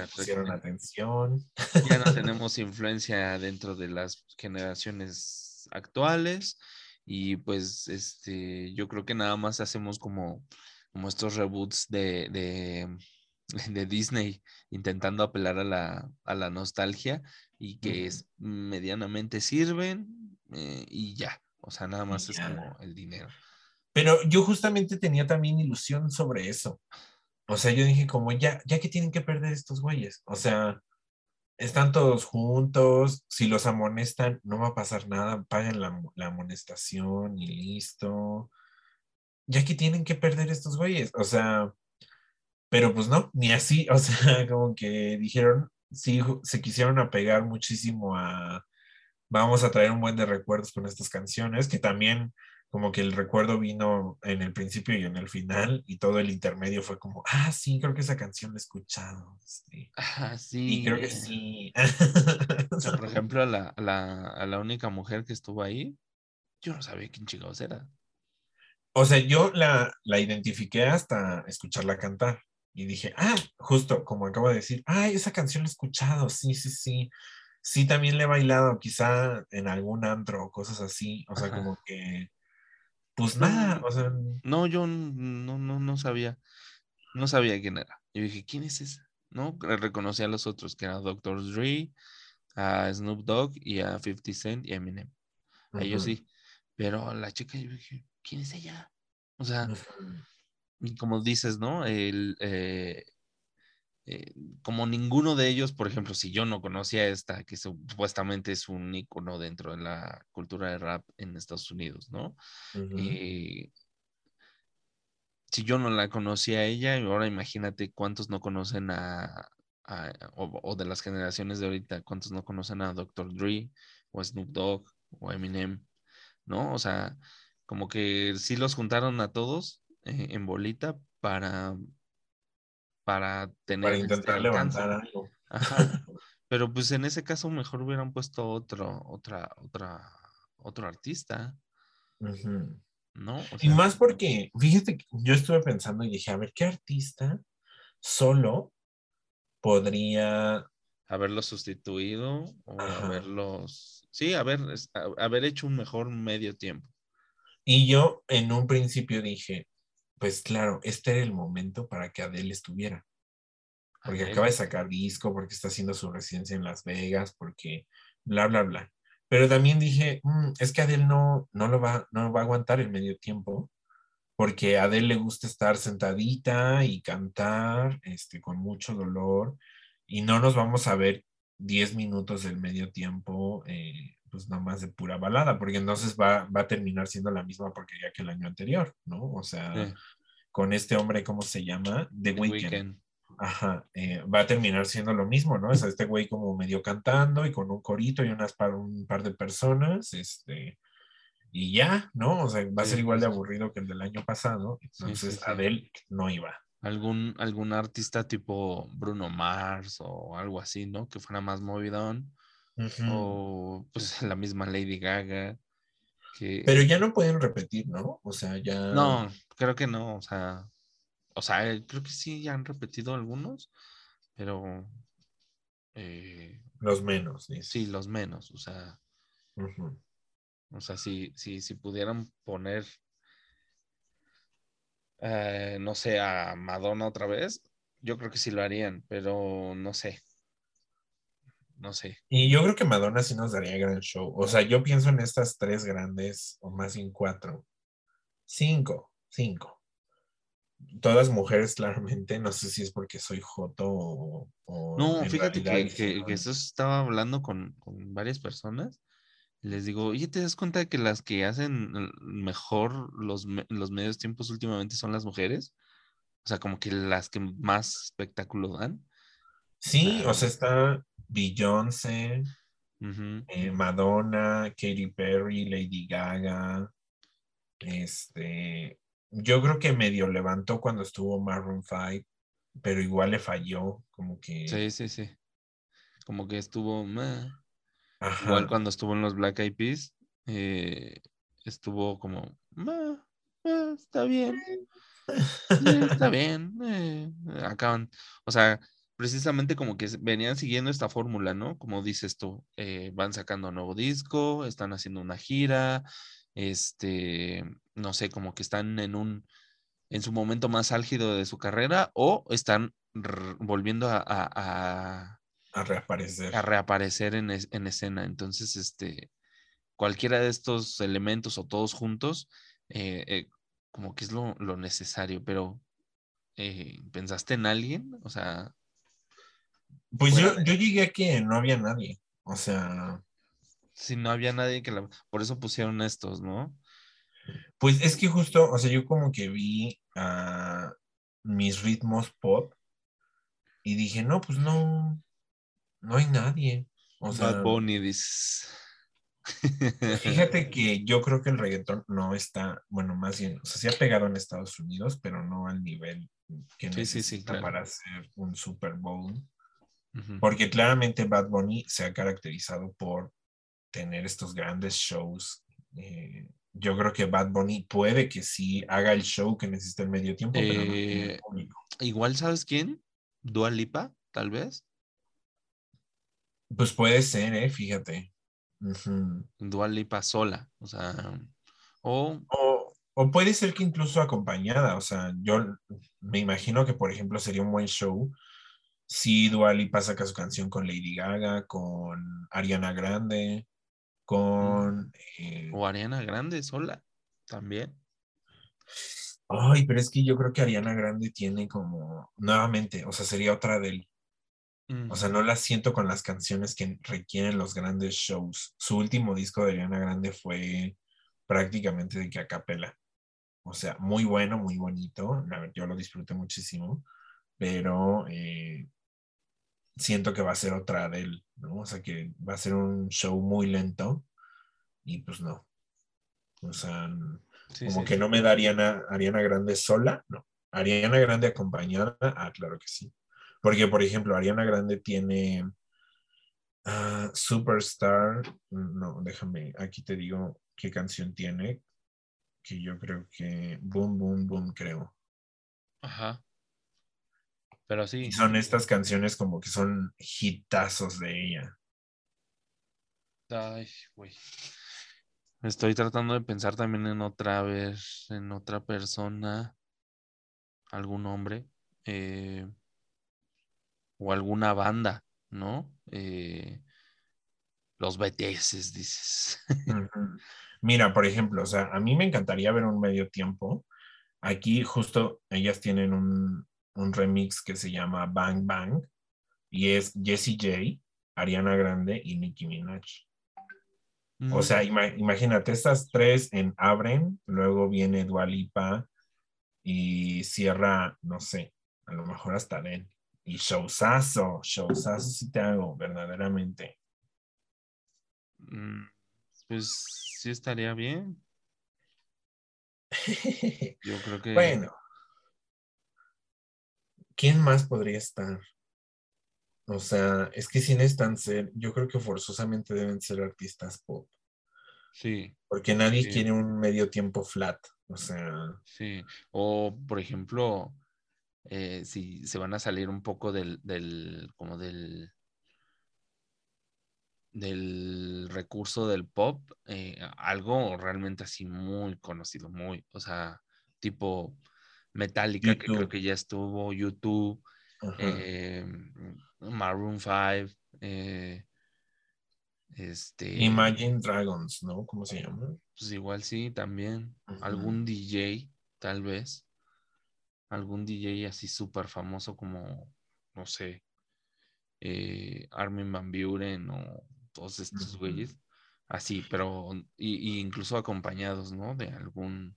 la atención. ya no <laughs> tenemos influencia dentro de las generaciones actuales y pues este yo creo que nada más hacemos como, como estos reboots de, de, <laughs> de Disney intentando apelar a la, a la nostalgia y que es- medianamente sirven eh, y ya, o sea, nada más es como el dinero. Pero yo justamente tenía también ilusión sobre eso. O sea, yo dije como ya, ya que tienen que perder estos güeyes. O sea, están todos juntos, si los amonestan, no va a pasar nada, paguen la, la amonestación y listo. Ya que tienen que perder estos güeyes. O sea, pero pues no, ni así. <laughs> O sea, como que dijeron, sí, se quisieron apegar muchísimo a, vamos a traer un buen de recuerdos con estas canciones, que también como que el recuerdo vino en el principio y en el final, y todo el intermedio fue como, ah, sí, creo que esa canción la he escuchado. Sí, Ah, sí, sí. creo que sí. <laughs> o sea, por ejemplo, a la, a la, a la única mujer que estuvo ahí, yo no sabía quién chingados era. O sea, yo la, la identifiqué hasta escucharla cantar. Y dije, ah, justo como acabo de decir, ay, esa canción la he escuchado, sí, sí, sí. Sí, también le he bailado, quizá en algún antro o cosas así. O sea, Ajá. como que, pues nada, o sea, No, yo no, no, no sabía, no sabía quién era. Yo dije, ¿quién es esa? No, Re- reconocí a los otros, que eran Dr. Dre, a Snoop Dogg y a 50 Cent y Eminem. A ellos ujú, sí. Pero a la chica yo dije, ¿quién es ella? O sea, como dices, ¿no? El, eh, eh, como ninguno de ellos, por ejemplo, si yo no conocía a esta, que supuestamente es un ícono dentro de la cultura de rap en Estados Unidos, ¿no? Eh, si yo no la conocía a ella, ahora imagínate cuántos no conocen a, a- o, o de las generaciones de ahorita, cuántos no conocen a Dr. Dre o a Snoop Dogg o Eminem, ¿no? O sea, como que sí los juntaron a todos eh, en bolita para, para tener Para este intentar levantar algo. <laughs> Ajá. Pero pues en ese caso mejor hubieran puesto otro, otra, otra, otro artista. ¿no? O Y más porque, fíjate, que yo estuve pensando y dije, a ver, ¿qué artista solo podría haberlos sustituido o Ajá. haberlos, sí, haber, haber hecho un mejor medio tiempo. Y yo en un principio dije, pues claro, este era el momento para que Adele estuviera. Porque Adele. acaba de sacar disco, porque está haciendo su residencia en Las Vegas, porque bla, bla, bla. Pero también dije, "Mm, es que Adele no, no, lo va, no va a aguantar el medio tiempo, porque a Adele le gusta estar sentadita y cantar este, con mucho dolor, y no nos vamos a ver 10 minutos del medio tiempo, eh, pues nomás de pura balada, porque entonces va, va a terminar siendo la misma porquería que el año anterior, ¿no? O sea, Sí. con este hombre, ¿cómo se llama? The The Weeknd. Weeknd. Ajá, eh, va a terminar siendo lo mismo, ¿no? O sea, este güey como medio cantando y con un corito y unas par, un par de personas, este, y ya, ¿no? O sea, va a ser igual de aburrido que el del año pasado, entonces sí, sí. Adele no iba. Algún, algún artista tipo Bruno Mars o algo así, ¿no? Que fuera más movidón. O pues <laughs> la misma Lady Gaga. Que... Pero ya no pueden repetir, ¿no? O sea, ya... No, creo que no. O sea, o sea, eh, creo que sí ya han repetido algunos, pero eh, Los menos, dice. sí, los menos. O sea, o sea, si, si, si pudieran poner, eh, no sé, a Madonna otra vez, yo creo que sí lo harían, pero no sé. No sé. Y yo creo que Madonna sí nos daría gran show. O sea, yo pienso en estas tres grandes, o más bien cuatro. Cinco, cinco. Todas mujeres, <laughs> claramente. No sé si es porque soy joto o. o No, en fíjate que, que, que eso estaba hablando con, con varias personas. Les digo, oye, ¿te das cuenta que las que hacen mejor los, los medios tiempos últimamente son las mujeres? O sea, como que las que más espectáculo dan. Sí, Claro. o sea, está Beyoncé, eh, Madonna, Katy Perry, Lady Gaga. Este. Yo creo que medio levantó cuando estuvo Maroon 5, pero igual le falló, como que. Sí, sí, sí. Como que estuvo, meh. Ajá. igual cuando estuvo en los Black Eyed Peas, eh, estuvo como, meh, eh, está bien. <laughs> Está bien. eh, acaban, o sea, precisamente como que venían siguiendo esta fórmula, ¿no? Como dices tú, eh, van sacando nuevo disco, están haciendo una gira, este, no sé, como que están en un, en su momento más álgido de su carrera o están volviendo a, a- a- a reaparecer. a reaparecer en, es- en escena. Entonces, este, cualquiera de estos elementos o todos juntos, eh, eh, como que es lo, lo necesario, pero eh, ¿pensaste en alguien? O sea, Pues yo, de- yo llegué a que no había nadie. O sea, si no había nadie que la... Por eso pusieron estos, ¿no? pues es que justo, o sea, yo como que vi a mis ritmos pop y dije, no, pues no, no hay nadie. O sea, Bad Bunny, dices. <laughs> fíjate que yo creo que el reggaetón no está, bueno, más bien, o sea, sí ha pegado en Estados Unidos, pero no al nivel que Sí, sí, sí, necesita claro. para hacer un Super Bowl. Porque claramente Bad Bunny se ha caracterizado por tener estos grandes shows. Eh, yo creo que Bad Bunny puede que sí haga el show que necesita el medio tiempo, pero no tiene el Eh, público. Igual, ¿sabes quién? Dua Lipa, tal vez. Pues puede ser, ¿eh? Fíjate. Dua Lipa sola, o sea, o o, o puede ser que incluso acompañada. O sea, yo me imagino que, por ejemplo, sería un buen show si Dua Lipa saca su canción con Lady Gaga, con Ariana Grande, con... eh, o Ariana Grande sola, también. Ay, pero es que yo creo que Ariana Grande tiene como, nuevamente, o sea, sería otra del, o sea, no la siento con las canciones que requieren los grandes shows. Su último disco de Ariana Grande fue prácticamente de que a capela. O sea, muy bueno, muy bonito. Yo lo disfruté muchísimo, pero eh, siento que va a ser otra de él, ¿no? O sea, que va a ser un show muy lento y pues no. O sea, Sí, como sí, que sí. no me da Ariana, Ariana Grande sola, no. Ariana Grande acompañada, ah, claro que sí. Porque, por ejemplo, Ariana Grande tiene ah, Superstar, no, déjame, aquí te digo qué canción tiene, que yo creo que Boom, Boom, Boom, creo. Ajá. Pero sí. Y son estas canciones como que son hitazos de ella. Ay, güey. Estoy tratando de pensar también en otra vez, en otra persona, algún hombre, eh, o alguna banda, ¿no? Eh, los BTS, dices. <laughs> Mira, por ejemplo, o sea, a mí me encantaría ver un medio tiempo. Aquí justo ellas tienen un, un remix que se llama Bang Bang y es Jessie J Ariana Grande y Nicki Minaj. Mm, O sea, ima- imagínate, estas tres en abren, luego viene Dua Lipa y cierra, no sé, a lo mejor hasta Den. Y showzazo, showzazo sí te hago, verdaderamente. mm, pues sí estaría bien. <laughs> Yo creo que Bueno. ¿Quién más podría estar? O sea, es que si necesitan ser, yo creo que forzosamente deben ser artistas pop, sí, porque nadie Sí. quiere un medio tiempo flat. O sea, sí. O por ejemplo, eh, si se van a salir un poco del, del, como del, del recurso del pop, eh, algo realmente así muy conocido, muy, o sea, tipo Metallica, que creo que ya estuvo, YouTube, eh, Maroon 5, eh, este, Imagine Dragons, ¿no? ¿Cómo se llama? pues igual sí, también, algún DJ, tal vez, algún DJ así súper famoso como, no sé, eh, Armin Van Buren o todos estos güeyes, así, pero y, y incluso acompañados, ¿no? De algún,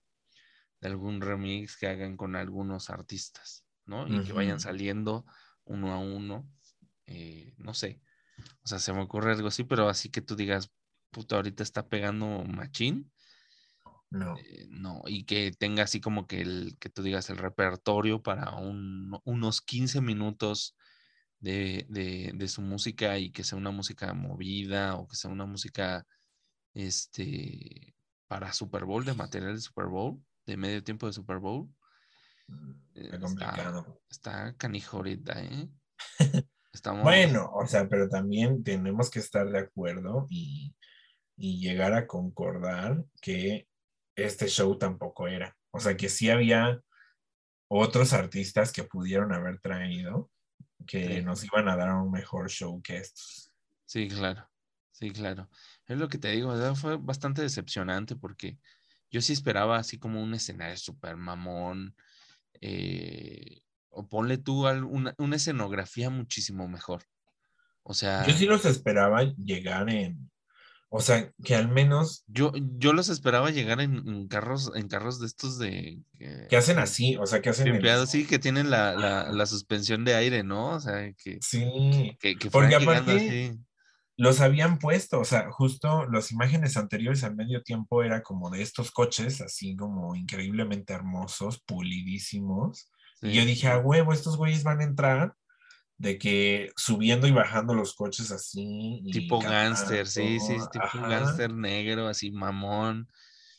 de algún remix que hagan con algunos artistas, ¿no? Y que vayan saliendo uno a uno, eh, no sé, o sea, se me ocurre algo así, pero así que tú digas, puta, ahorita está pegando machín, No. eh, no, y que tenga así como que el, que tú digas el repertorio para un- unos 15 minutos de, de- de su música y que sea una música movida o que sea una música este para Super Bowl, de material de Super Bowl, de medio tiempo de Super Bowl. eh, Está complicado. Está canijo ahorita, ¿eh? <laughs> Estamos, Bueno, o sea, pero también tenemos que estar de acuerdo y, y llegar a concordar que este show tampoco era. O sea, que sí había otros artistas que pudieron haber traído que Sí. nos iban a dar un mejor show que estos. Sí, claro. Sí, claro. Es lo que te digo, fue bastante decepcionante porque yo sí esperaba así como un escenario súper mamón. eh, o ponle tú una, una escenografía muchísimo mejor. O sea, Yo sí los esperaba llegar en, o sea, que al menos yo, yo los esperaba llegar en, en carros, en carros de estos de que, que hacen así, o sea, que hacen el- pimpeados, sí, que tienen la, la, la suspensión de aire, ¿no? O sea, que, Sí, que, que Porque fueran llegando aparte- así. Los habían puesto, o sea, justo las imágenes anteriores al medio tiempo era como de estos coches, así como increíblemente hermosos, pulidísimos. Y yo dije, a huevo, estos güeyes van a entrar de que subiendo y bajando los coches así. y Tipo gánster, sí, sí, tipo un ajá, gánster negro, así mamón.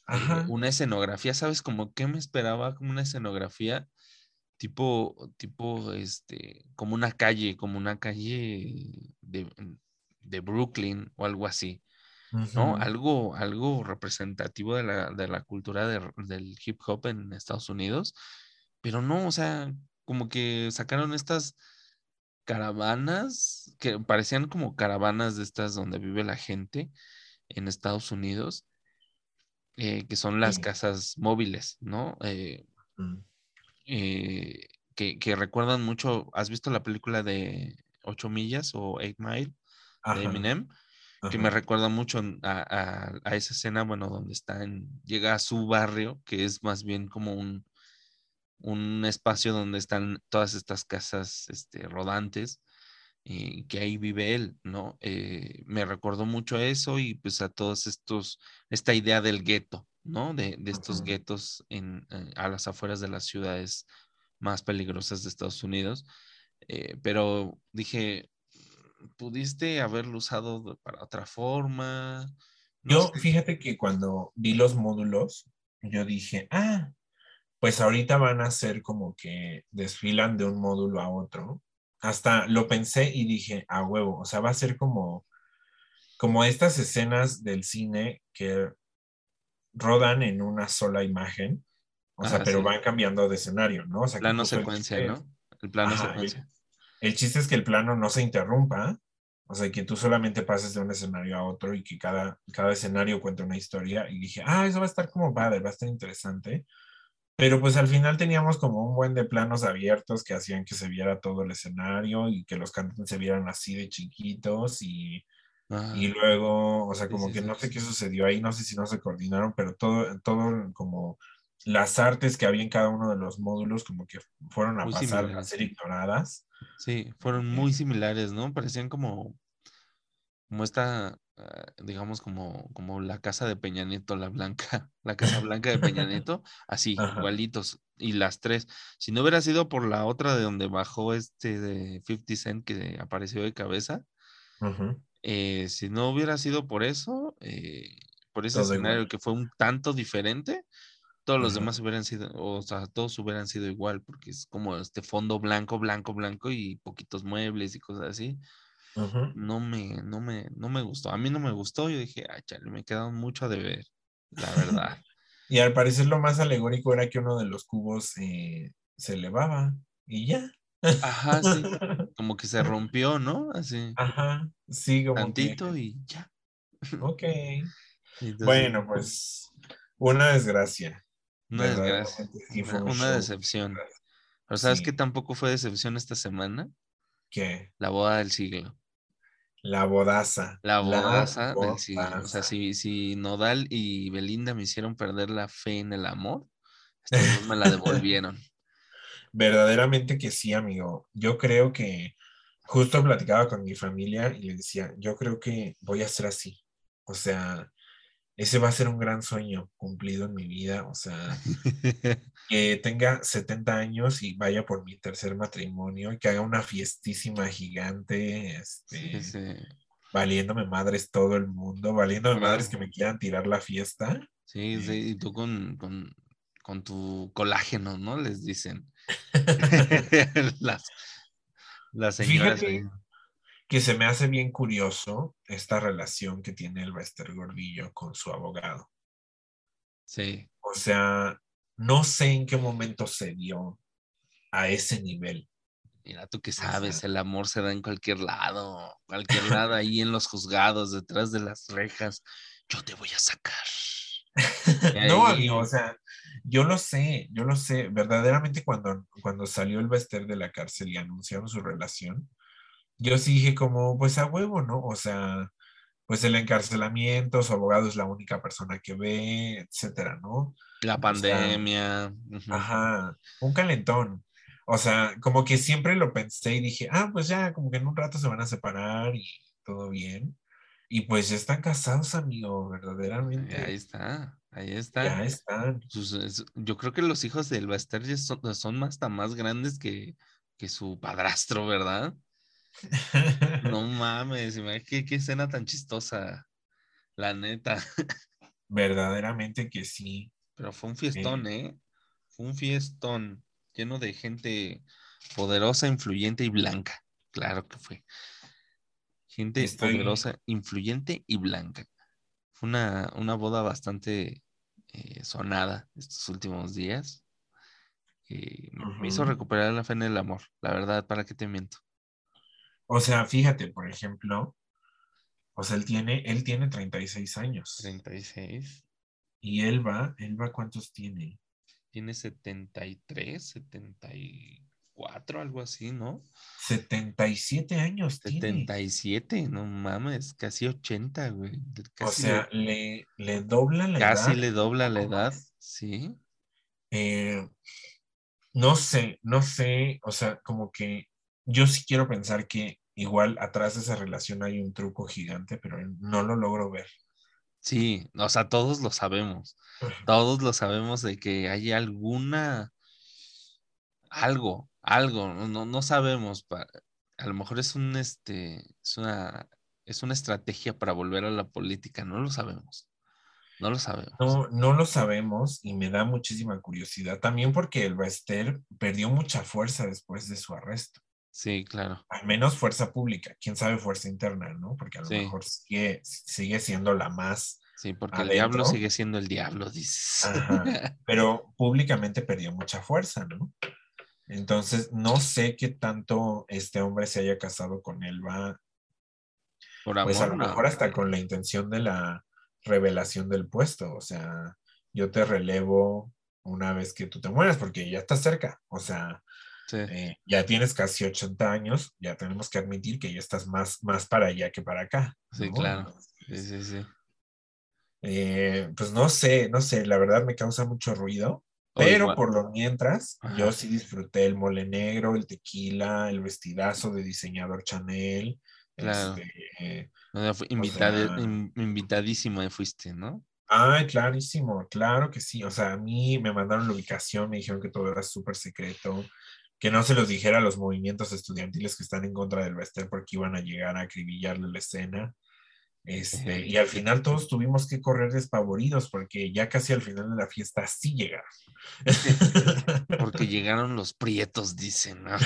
eh, una escenografía, ¿sabes? Como que me esperaba como una escenografía tipo, tipo, este, como una calle, como una calle de, de Brooklyn o algo así, ¿no? Algo, algo representativo de la, de la cultura de- del hip hop en Estados Unidos, pero no, o sea, como que sacaron estas caravanas que parecían como caravanas de estas donde vive la gente en Estados Unidos, eh, que son las Sí. casas móviles, ¿no? Eh, Mm. eh, que, que recuerdan mucho, ¿has visto la película de 8 millas o 8 Mile de Ajá, Eminem? Que me recuerda mucho a, a- a esa escena, bueno, donde está en, llega a su barrio, que es más bien como un, un espacio donde están todas estas casas este, rodantes, que ahí vive él, ¿no? Eh, me recordó mucho a eso y pues a todos estos, esta idea del gueto, ¿no? De, de estos guetos en, eh, a las afueras de las ciudades más peligrosas de Estados Unidos. Eh, pero dije, pudiste haberlo usado para otra forma. No Yo, sé. fíjate que cuando vi los módulos, yo dije, ah, pues ahorita van a ser como que desfilan de un módulo a otro. Hasta lo pensé y dije, a huevo, o sea, va a ser como, como estas escenas del cine que rodan en una sola imagen, o sea, pero sí. van cambiando de escenario, ¿no? O sea, Plano el secuencia, ¿no? El plano Ajá, secuencia. El chiste es que el plano no se interrumpa, o sea, que tú solamente pases de un escenario a otro y que cada, cada escenario cuente una historia. Y dije, ah, eso va a estar como padre, va a estar interesante. Pero pues al final teníamos como un buen de planos abiertos que hacían que se viera todo el escenario y que los cantantes se vieran así de chiquitos y, Ah, y luego, o sea, como sí, que no sé qué sucedió ahí, no sé si no se coordinaron, pero todo, todo como las artes que había en cada uno de los módulos como que fueron a Muy pasar a ser ignoradas. sí, fueron muy similares, ¿no? Parecían como, como esta, ah, digamos, como, como la casa de Peña Nieto, la blanca, <laughs> la casa blanca de Peña Nieto, <laughs> así, Ajá. igualitos. Y las tres. Si no hubiera sido por la otra de donde bajó este de 50 Cent que apareció de cabeza, eh, si no hubiera sido por eso, eh, por ese Todo escenario igual. que fue un tanto diferente, todos los demás hubieran sido, o sea, todos hubieran sido igual, porque es como este fondo blanco, blanco, blanco y poquitos muebles y cosas así. No me, no me, no me gustó. A mí no me gustó. Yo dije, ah, chale, me quedaron mucho a deber, la verdad. <laughs> Y al parecer lo más alegórico era que uno de los cubos eh, se elevaba y ya. Ajá, sí. <laughs> Como que se rompió, ¿no? Así, Ajá, sí, como tantito que, y ya. ok. <laughs> Entonces, Bueno, pues una desgracia. Una desgracia. Sí Una, un una show. decepción. Pero ¿sabes qué Sí. tampoco fue decepción esta semana? ¿Qué? La boda del siglo. La bodaza. La bodaza del siglo. O sea, si, si Nodal y Belinda me hicieron perder la fe en el amor, me la <laughs> devolvieron. Verdaderamente que sí, amigo. Yo creo que justo platicaba con mi familia y le decía, yo creo que voy a ser así. O sea, ese va a ser un gran sueño cumplido en mi vida. O sea, <laughs> que tenga 70 años y vaya por mi tercer matrimonio y que haga una fiestísima gigante, este, Sí, sí. valiéndome madres todo el mundo, valiéndome madres que me quieran tirar la fiesta. Sí, sí, y tú con, con, con tu colágeno, ¿no? Les dicen. <laughs> <laughs> las, las señoras. Fíjate ahí. Que se me hace bien curioso esta relación que tiene el Bester Gordillo con su abogado. Sí, O sea, no sé en qué momento se dio a ese nivel. mira, tú que sabes, el amor se da en cualquier lado, cualquier lado, ahí en los juzgados, detrás de las rejas. Yo te voy a sacar. <laughs> No, amigo, o sea, yo lo sé, yo lo sé. Verdaderamente cuando, cuando salió el Bester de la cárcel y anunciaron su relación, yo sí dije como, pues a huevo, ¿no? O sea, pues el encarcelamiento, su abogado es la única persona que ve, etcétera, ¿no? La pandemia. Ajá, un calentón. O sea, como que siempre lo pensé y dije, ah, pues ya, como que en un rato se van a separar y todo bien. Y pues ya están casados, amigo, verdaderamente. Ahí está, ahí está. Ya están. Sus- es- yo creo que los hijos del Baster son, son hasta más grandes que, que su padrastro, ¿verdad? No <laughs> mames, qué, qué escena tan chistosa, la neta. Verdaderamente que sí. Pero fue un fiestón, ¿eh? Fue un fiestón lleno de gente poderosa, influyente y blanca. Claro que fue. Gente Estoy- poderosa, influyente y blanca. Fue una, una boda bastante eh, sonada estos últimos días. Y me- me hizo recuperar la fe en el amor, la verdad, ¿para qué te miento? O sea, fíjate, por ejemplo, o sea, él tiene, él tiene 36 años. 36. Y él va, él va, ¿cuántos tiene? Tiene 73, 74, algo así, ¿no? 77 años tiene. 77, no mames, casi 80, güey. O Casi, sea, le, le dobla la casi edad. le dobla la edad, sí. Eh, no sé, no sé, o sea, como que yo sí quiero pensar que igual atrás de esa relación hay un truco gigante, pero no lo logro ver. Sí, o sea, todos lo sabemos. Todos lo sabemos de que hay alguna, algo, algo, no, no, sabemos. a lo mejor es un, este, es una, es una estrategia para volver a la política, no lo sabemos. No lo sabemos. No, no lo sabemos y me da muchísima curiosidad. También porque el Bester perdió mucha fuerza después de su arresto. Sí, claro. Al menos fuerza pública, quién sabe fuerza interna, ¿no? Porque a lo Sí. mejor sigue, sigue siendo la más, Sí, porque el diablo sigue siendo el diablo, dices. Ajá. <laughs> pero públicamente perdió mucha fuerza, ¿no? Entonces, no sé qué tanto este hombre se haya casado con Elba, Por amor, pues a lo no. mejor hasta con la intención de la revelación del puesto, o sea, yo te relevo una vez que tú te mueras, porque ya estás cerca, o sea, Sí. eh, ya tienes casi 80 años, ya tenemos que admitir que ya estás más, más para allá que para acá. Sí, ¿no? claro. Sí, sí, sí. eh, pues no sé, no sé, la verdad me causa mucho ruido, pero igual- por lo mientras, Ajá. yo sí disfruté el mole negro, el tequila, el vestidazo de diseñador Chanel. Claro. este, eh, O sea, fue invitada- sea- in- invitadísima fuiste, ¿no? Ay, clarísimo, claro que sí. O sea, a mí me mandaron la ubicación, me dijeron que todo era súper secreto, que no se los dijera a los movimientos estudiantiles que están en contra del Bester porque iban a llegar a acribillarle la escena. Este, y al final todos tuvimos que correr despavoridos porque ya casi al final de la fiesta sí llegaron. <laughs> Porque <laughs> llegaron los prietos, dicen, ¿no?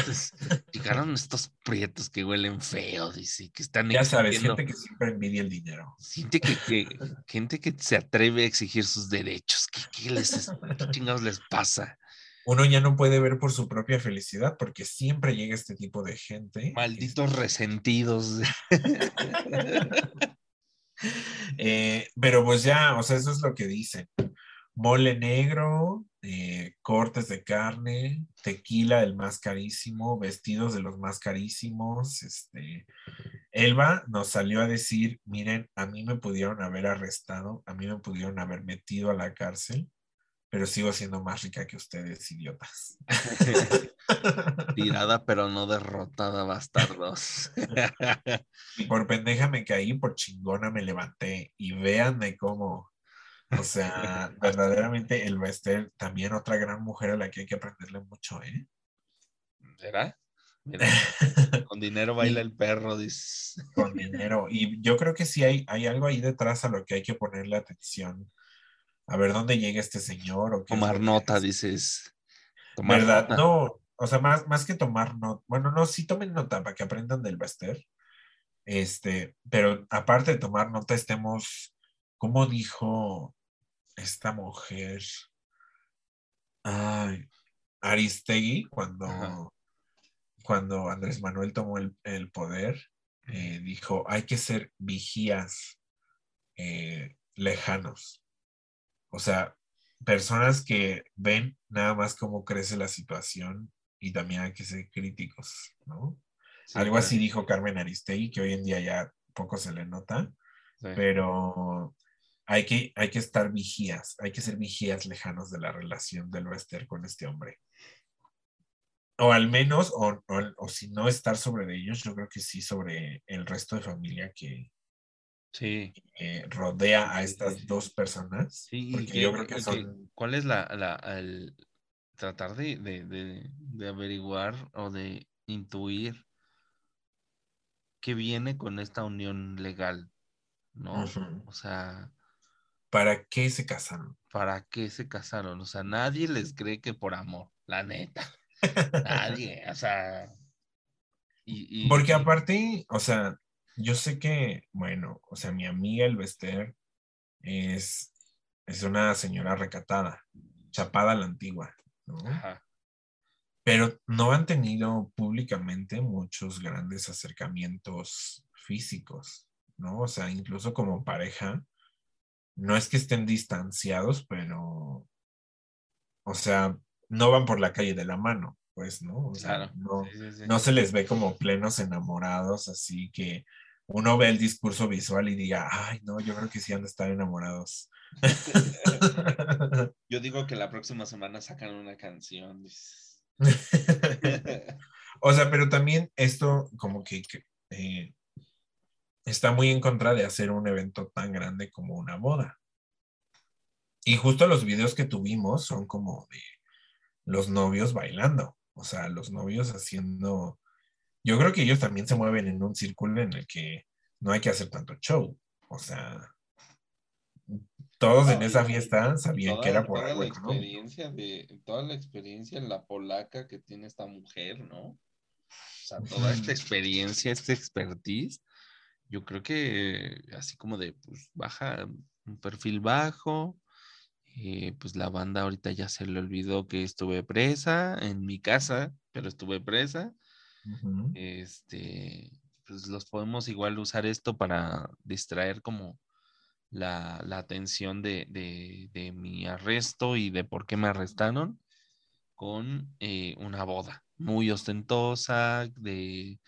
Llegaron estos prietos que huelen feo, dice, que están ya sabes, gente que siempre envidia el dinero. Gente que, que- gente que se atreve a exigir sus derechos. ¿Qué, qué les es- qué chingados les pasa? Uno ya no puede ver por su propia felicidad porque siempre llega este tipo de gente. Malditos resentidos. <laughs> Eh, pero pues ya, o sea, eso es lo que dicen. Mole negro, eh, cortes de carne, tequila el más carísimo, vestidos de los más carísimos. Este, Elba nos salió a decir, miren, a mí me pudieron haber arrestado, a mí me pudieron haber metido a la cárcel, pero sigo siendo más rica que ustedes, idiotas. <laughs> <laughs> Tirada pero no derrotada, bastardos. <laughs> Y por pendeja me caí, por chingona me levanté. Y véanme cómo, o sea, verdaderamente el Bester, también otra gran mujer a la que hay que aprenderle mucho, ¿eh? ¿Será? Mira, con dinero baila el perro, dices. Con dinero. Y yo creo que sí hay, hay algo ahí detrás a lo que hay que ponerle atención. A ver dónde llega este señor. O qué Tomar nota, dices. Tomar ¿Verdad? nota. No, o sea, más, más que tomar nota. Bueno, no, sí tomen nota para que aprendan del Bester. Este, pero aparte de tomar nota, estemos, ¿cómo dijo esta mujer? Ay, Aristegui, cuando, Ajá. cuando Andrés Manuel tomó el, el poder, eh, dijo, hay que ser vigías eh, lejanos. O sea, personas que ven nada más cómo crece la situación y también hay que ser críticos, ¿no? Sí, Algo claro. así dijo Carmen Aristegui, que hoy en día ya poco se le nota, Sí. pero hay que, hay que estar vigías, hay que ser vigías lejanos de la relación del Wester con este hombre. O al menos, o, o- o si no estar sobre ellos, yo creo que sí sobre el resto de familia que Sí, eh, rodea a estas dos personas. sí, porque que- yo creo que que- son... ¿Cuál es la, la el tratar de, de, de- de averiguar o de intuir qué viene con esta unión legal, ¿no? O sea, ¿Para qué se casaron? ¿para qué se casaron? O sea, nadie les cree que por amor, la neta. <laughs> Nadie, o sea. Y, y- Porque aparte, o sea, yo sé que, bueno, o sea, mi amiga el Bester es, es una señora recatada, chapada a la antigua, ¿no? Ajá, Pero no han tenido públicamente muchos grandes acercamientos físicos, ¿no? O sea, incluso como pareja, no es que estén distanciados, pero, o sea, no van por la calle de la mano, pues, ¿no? O sea, claro. no, sí, sí, sí. no se les ve como plenos enamorados, así que uno ve el discurso visual y diga, ay, no, yo creo que sí han de estar enamorados. <laughs> Yo digo que la próxima semana sacan una canción. <laughs> o sea, pero también esto como que, que, eh, está muy en contra de hacer un evento tan grande como una boda. Y justo los videos que tuvimos son como de los novios bailando, o sea, los novios haciendo, yo creo que ellos también se mueven en un círculo en el que no hay que hacer tanto show, o sea, todos en No, esa fiesta sabían toda, que era por toda algo la experiencia de toda la experiencia en la polaca que tiene esta mujer, ¿no? O sea, toda esta experiencia, este expertise, yo creo que así como de pues baja un perfil bajo, eh, pues la banda ahorita ya se le olvidó que estuve presa en mi casa, pero estuve presa. Este, pues los podemos igual usar esto para distraer como la, la atención de, de- de mi arresto y de por qué me arrestaron con eh, una boda muy ostentosa, de,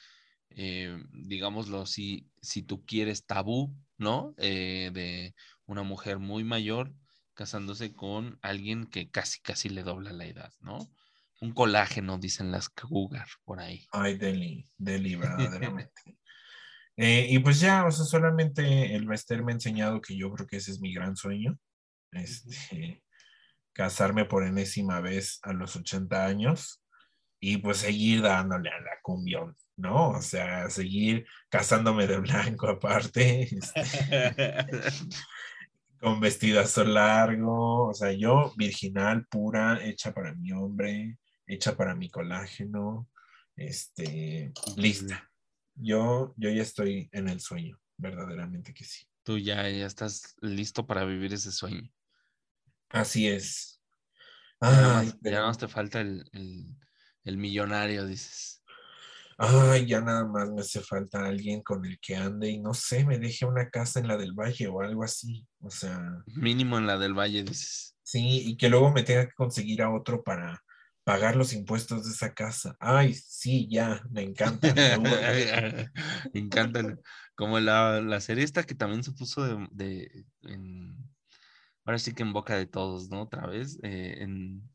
eh, digámoslo, si, si tú quieres tabú, ¿no? Eh, de una mujer muy mayor casándose con alguien que casi, casi le dobla la edad, ¿no? Un colágeno, dicen las cougar por ahí. Ay, Deli, Deli, verdaderamente. <laughs> Eh, y pues ya, o sea, solamente el Bester me ha enseñado que yo creo que ese es mi gran sueño. Este, casarme por enésima vez a los 80 años y pues seguir dándole a la cumbión, ¿no? O sea, seguir casándome de blanco aparte, este, <laughs> <laughs> con vestidazo largo, o sea, yo virginal, pura, hecha para mi hombre, hecha para mi colágeno, este, lista. Yo, yo ya estoy en el sueño, verdaderamente que sí. Tú ya, ya estás listo para vivir ese sueño. Así es. Ya Ay, más, ya pero- más te falta el, el- el millonario, dices. Ay, ya nada más me hace falta alguien con el que ande y no sé, me deje una casa en la del Valle o algo así. O sea, Mínimo en la del Valle, dices. sí, y que luego me tenga que conseguir a otro para pagar los impuestos de esa casa. Ay, sí, ya, me encanta. me <laughs> encantan. Como la, la serie esta que también se puso de, de- en, ahora sí que en boca de todos, ¿no? Otra vez, eh, en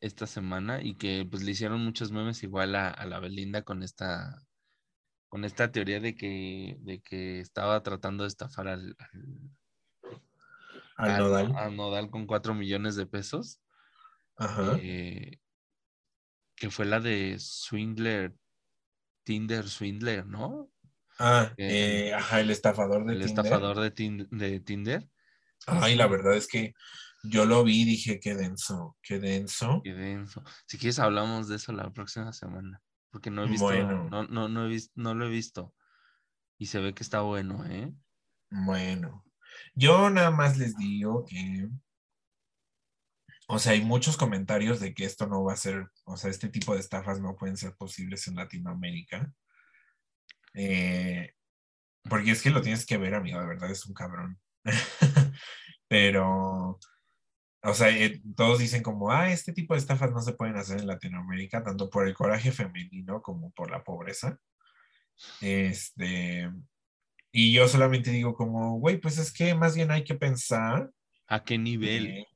esta semana, y que pues le hicieron muchos memes igual a, a la Belinda con esta, con esta teoría de que, de que estaba tratando de estafar al, al, Al al- nodal. al Nodal con cuatro millones de pesos. Ajá. eh, que fue la de Swindler, Tinder Swindler, ¿no? Ah, eh, eh, ajá, el estafador de El Tinder. estafador de, Tin- de Tinder. Ay, la verdad es que yo lo vi y dije, qué denso, qué denso. Qué denso. Si quieres hablamos de eso la próxima semana, porque no he visto, Bueno. no, no, no he visto, no lo he visto. Y se ve que está bueno, ¿eh? Bueno, yo nada más les digo que, o sea, hay muchos comentarios de que esto no va a ser, o sea, este tipo de estafas no pueden ser posibles en Latinoamérica. Eh, porque es que lo tienes que ver, amigo, de verdad es un cabrón. <laughs> Pero, o sea, eh, todos dicen como, ah, este tipo de estafas no se pueden hacer en Latinoamérica, tanto por el coraje femenino como por la pobreza. Este, y yo solamente digo como, güey, pues es que más bien hay que pensar ¿A qué nivel?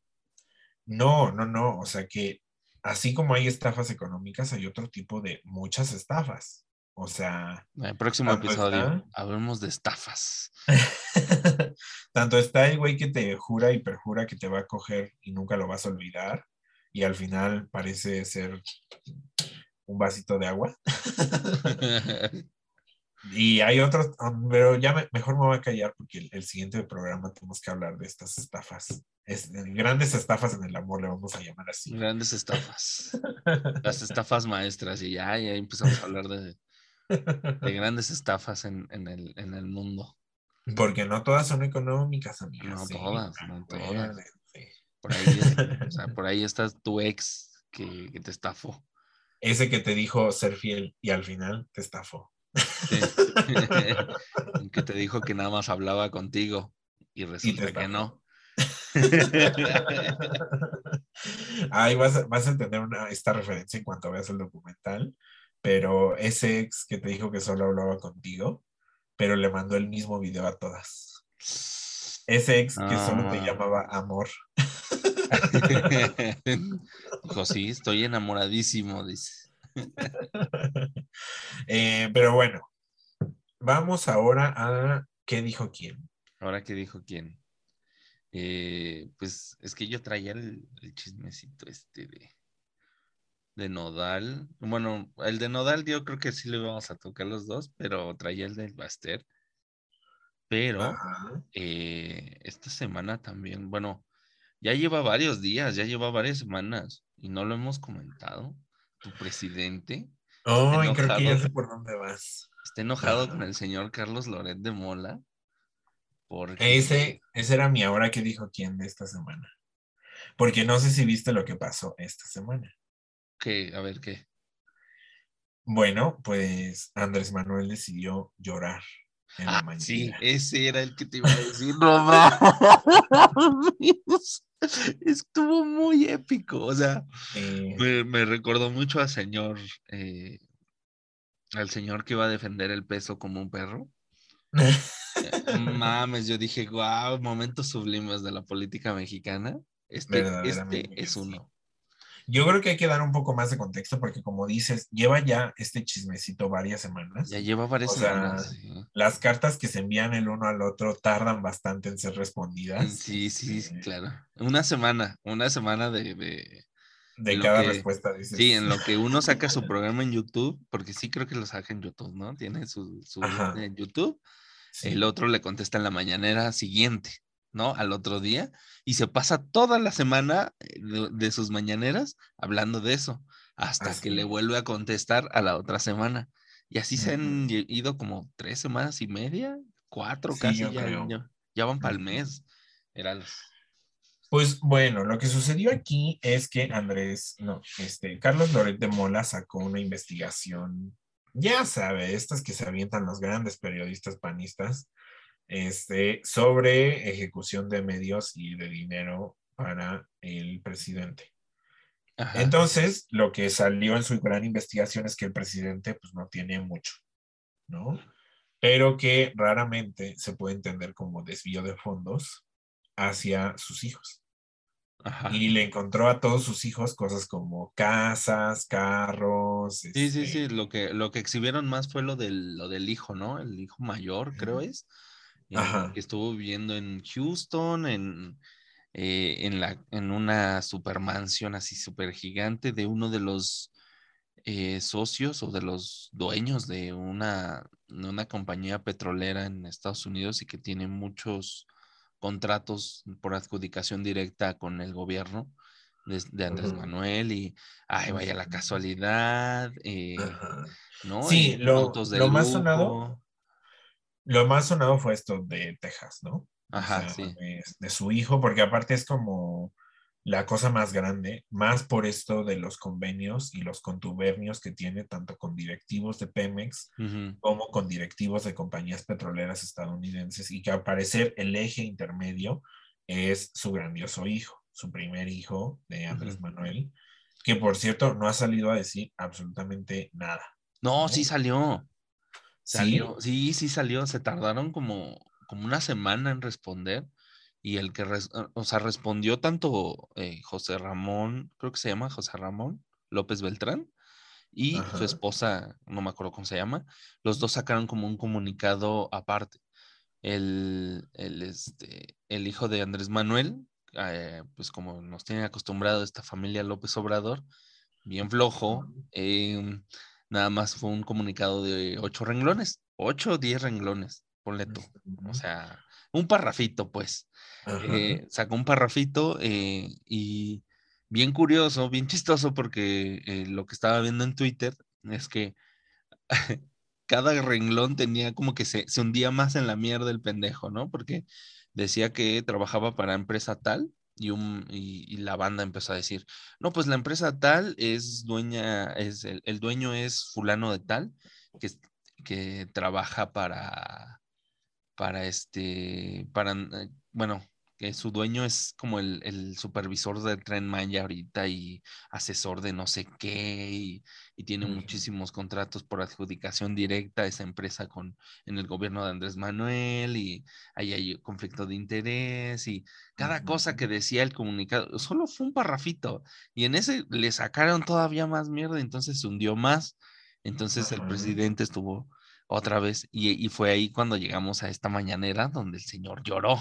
no, no, no, o sea que así como hay estafas económicas, hay otro tipo de muchas estafas. O sea, El próximo episodio, está- hablemos de estafas. <laughs> tanto está el güey que te jura y perjura que te va a coger y nunca lo vas a olvidar, y al final parece ser un vasito de agua. <laughs> Y hay otros, um, pero ya me- mejor me voy a callar porque el, el siguiente programa tenemos que hablar de estas estafas. Es, grandes estafas en el amor, le vamos a llamar así. Grandes estafas. <laughs> Las estafas maestras. Y ya, ya empezamos a hablar de, de <laughs> grandes estafas en, en el, en el mundo. Porque no todas son económicas, amigas. No sí, todas, no todas. Por ahí, o sea, <laughs> por ahí está tu ex que, que te estafó. Ese que te dijo ser fiel y al final te estafó. Sí. <laughs> que te dijo que nada más hablaba contigo y resulta que no. Ahí vas, a- vas a entender una, esta referencia en cuanto veas el documental, pero ese ex que te dijo que solo hablaba contigo, pero le mandó el mismo video a todas. Ese ex que solo te Ah. llamaba amor. <laughs> Dijo, sí, estoy enamoradísimo, dice. <laughs> Eh, pero bueno, vamos ahora a qué dijo quién. Ahora que dijo quién. Eh, pues es que yo traía el, el chismecito este de, de Nodal. Bueno, el de Nodal yo creo que sí lo íbamos a tocar los dos, pero traía el del Baster. Pero eh, esta semana también, bueno, ya lleva varios días, ya lleva varias semanas y no lo hemos comentado. Tu presidente Ay, creo que ya enojado. sé por dónde vas. está enojado Ajá. con el señor Carlos Loret de Mola. Porque Ese, ese era mi ahora que dijo quién de esta semana. Porque no sé si viste lo que pasó esta semana. Que, a ver qué. Bueno, pues Andrés Manuel decidió llorar. en la Ah, mañana. sí, ese era el que te iba a decir. <laughs> No mames. <laughs> Estuvo muy épico. O sea, Eh, me, me recordó mucho al señor, eh, al señor que iba a defender el peso como un perro. <laughs> Eh, Mames, yo dije, wow, momentos sublimes de la política mexicana. Este, este es sí. uno. Yo creo que hay que dar un poco más de contexto porque como dices, lleva ya este chismecito varias semanas. Ya lleva varias O sea, semanas. Las cartas que se envían el uno al otro tardan bastante en ser respondidas. Sí, sí, sí, Eh, claro. Una semana, una semana de, de- De cada que- respuesta dices. Sí, en lo que uno saca su <laughs> programa en YouTube, porque sí creo que lo saca en YouTube, ¿no? Tiene su, su en YouTube, Sí. el otro le contesta en la mañanera siguiente, ¿no? Al otro día, y se pasa toda la semana eh, de, de sus mañaneras hablando de eso, hasta Así que le vuelve a contestar a la otra semana. Y así se han ido como tres semanas y media, cuatro Sí, casi, ya, creo. ya, ya van para el mes. Eran Pues bueno, lo que sucedió aquí es que Andrés, no, este, Carlos Loret de Mola sacó una investigación, ya sabe, estas que se avientan los grandes periodistas panistas, este, sobre ejecución de medios y de dinero para el presidente. Ajá. Entonces, lo que salió en su gran investigación es que el presidente pues no tiene mucho, ¿no? Pero que raramente se puede entender como desvío de fondos hacia sus hijos. Ajá. Y le encontró a todos sus hijos cosas como casas, carros. Sí, sí, este, sí, lo que, lo que exhibieron más fue lo del, lo del hijo, ¿no? El hijo mayor, creo es, Ajá. que estuvo viviendo en Houston, en, eh, en, la, en una supermansión así súper gigante de uno de los eh, socios o de los dueños de una, de una compañía petrolera en Estados Unidos y que tiene muchos contratos por adjudicación directa con el gobierno de, de Andrés. Manuel y, ay, vaya la casualidad, eh. ¿no? Sí, Eh, lo- autos de lo más sonado Lo más sonado fue esto de Texas, ¿no? O Ajá, sea, sí. de, de su hijo, porque aparte es como la cosa más grande, más por esto de los convenios y los contubernios que tiene tanto con directivos de Pemex como con directivos de compañías petroleras estadounidenses y que al parecer el eje intermedio es su grandioso hijo, su primer hijo de Andrés. Manuel, que por cierto no ha salido a decir absolutamente nada. No, sí ¿no? Salió. ¿Sí? Sí, sí salió. Se tardaron como, como una semana en responder. Y el que, res- o sea, respondió tanto eh, José Ramón, creo que se llama José Ramón López Beltrán, y Ajá. su esposa, no me acuerdo cómo se llama, los dos sacaron como un comunicado aparte. El, el, este, el hijo de Andrés Manuel, eh, pues como nos tiene acostumbrado esta familia López Obrador, bien flojo, em, nada más fue un comunicado de ocho renglones, ocho o diez renglones, ponle tú. O sea, un parrafito, pues. Eh, sacó un parrafito eh, y bien curioso, bien chistoso, porque eh, lo que estaba viendo en Twitter es que <laughs> cada renglón tenía como que se, se hundía más en la mierda el pendejo, ¿no? Porque decía que trabajaba para empresa tal y, la banda empezó a decir, no, pues la empresa tal es dueña, es el, el dueño es fulano de tal, que, que trabaja para, para este, para, eh, bueno, que su dueño es como el, el supervisor del Tren Maya ahorita y asesor de no sé qué y, y tiene Ujú. muchísimos contratos por adjudicación directa a esa empresa con, en el gobierno de Andrés Manuel y ahí hay conflicto de interés y cada cosa que decía el comunicado, solo fue un parrafito y en ese le sacaron todavía más mierda, entonces se hundió más, entonces el presidente estuvo otra vez y, y fue ahí cuando llegamos a esta mañanera donde el señor lloró,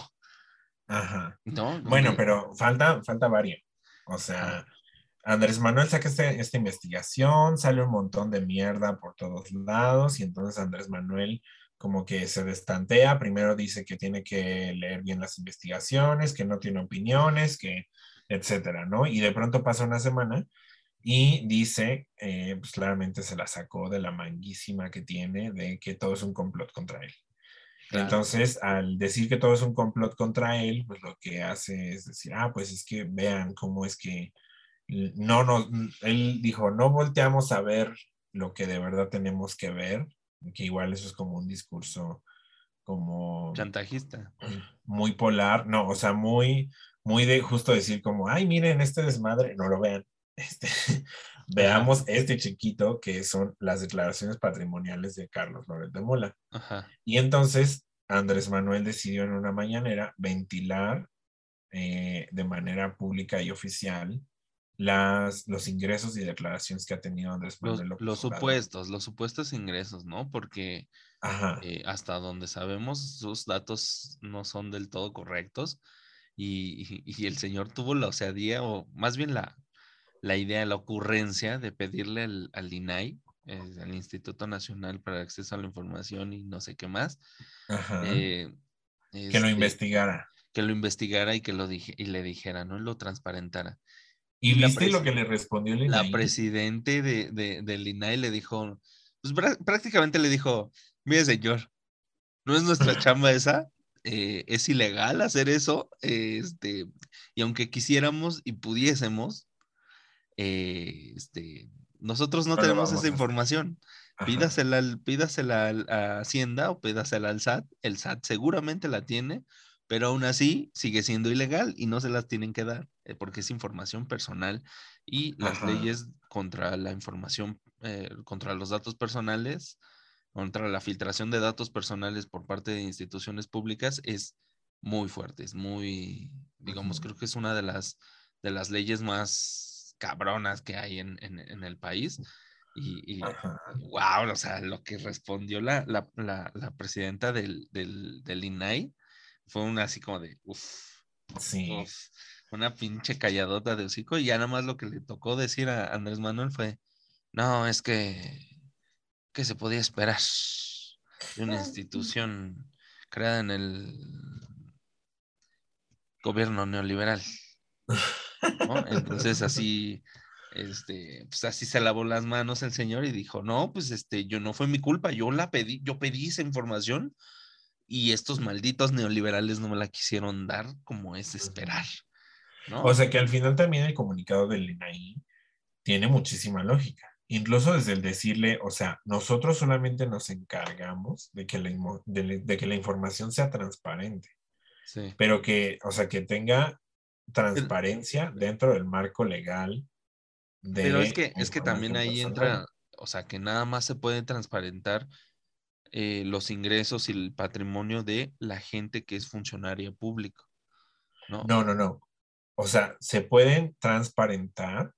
Ajá. ¿no? Bueno, pero falta, falta varios. O sea, Ajá. Andrés Manuel saca este- esta investigación, sale un montón de mierda por todos lados y entonces Andrés Manuel como que se destantea, primero dice que tiene que leer bien las investigaciones, que no tiene opiniones, que etcétera, ¿no? Y de pronto pasa una semana y dice, eh, pues claramente se la sacó de la manguísima que tiene de que todo es un complot contra él. Claro. Entonces, al decir que todo es un complot contra él, pues lo que hace es decir, ah, pues es que vean cómo es que no nos, él dijo, no volteamos a ver lo que de verdad tenemos que ver, que igual eso es como un discurso como Chantajista. <clears throat> muy polar, no, o sea, muy, muy de justo decir como, ay, miren este desmadre, no lo vean. Este, <laughs> veamos este chiquito que son las declaraciones patrimoniales de Carlos Loret de Mola. Ajá. Y entonces Andrés Manuel decidió en una mañanera ventilar eh, de manera pública y oficial las, los ingresos y declaraciones que ha tenido Andrés Los, Manuel los supuestos, los supuestos ingresos, ¿no? Porque eh, hasta donde sabemos, sus datos no son del todo correctos. Y, y- y el señor tuvo la osadía, o más bien la, la idea, la ocurrencia de pedirle al, al INAI, eh, al Instituto Nacional para el Acceso a la Información y no sé qué más, Ajá. eh, que lo este, investigara. que lo investigara y que lo dije, y le dijera, ¿no? Lo transparentara. ¿Y, y la viste lo que le respondió el La INAI? presidente de, de, del INAI le dijo, pues prá- prácticamente le dijo, mire señor, no es nuestra <laughs> chamba esa, eh, es ilegal hacer eso, eh, este, y aunque quisiéramos y pudiésemos, eh, este, nosotros no, tenemos a esa información. Ajá. Pídasela, pídasela a Hacienda o pídasela al SAT. El SAT seguramente la tiene, pero aún así sigue siendo ilegal y no se las tienen que dar eh, porque es información personal y las Ajá. leyes contra la información, eh, contra los datos personales, contra la filtración de datos personales por parte de instituciones públicas es muy fuerte, es muy, digamos, creo que es una de las, de las leyes más cabronas que hay en, en- en el país. Y, wow, o sea, lo que respondió la, la, la, la presidenta del, del, del INAI fue una así como de, uff, Sí. una pinche calladota de hocico y ya nada más lo que le tocó decir a Andrés Manuel fue, no, es que, que se podía esperar de una institución creada en el gobierno neoliberal. <laughs> ¿no? Entonces así, este, pues así se lavó las manos el señor y dijo, no, pues este, yo no fue mi culpa, yo la pedí, yo pedí esa información y estos malditos neoliberales no me la quisieron dar como es esperar, ¿no? O sea que al final también el comunicado del INAI tiene muchísima lógica. Incluso desde el decirle, o sea, nosotros solamente nos encargamos de que la, de de que la información sea transparente, sí, pero que, o sea, que tenga transparencia dentro del marco legal. De pero es que, es que también ahí personal. entra, o sea, que nada más se puede transparentar eh, los ingresos y el patrimonio de la gente que es funcionaria pública, ¿no? No, no, no. O sea, se pueden transparentar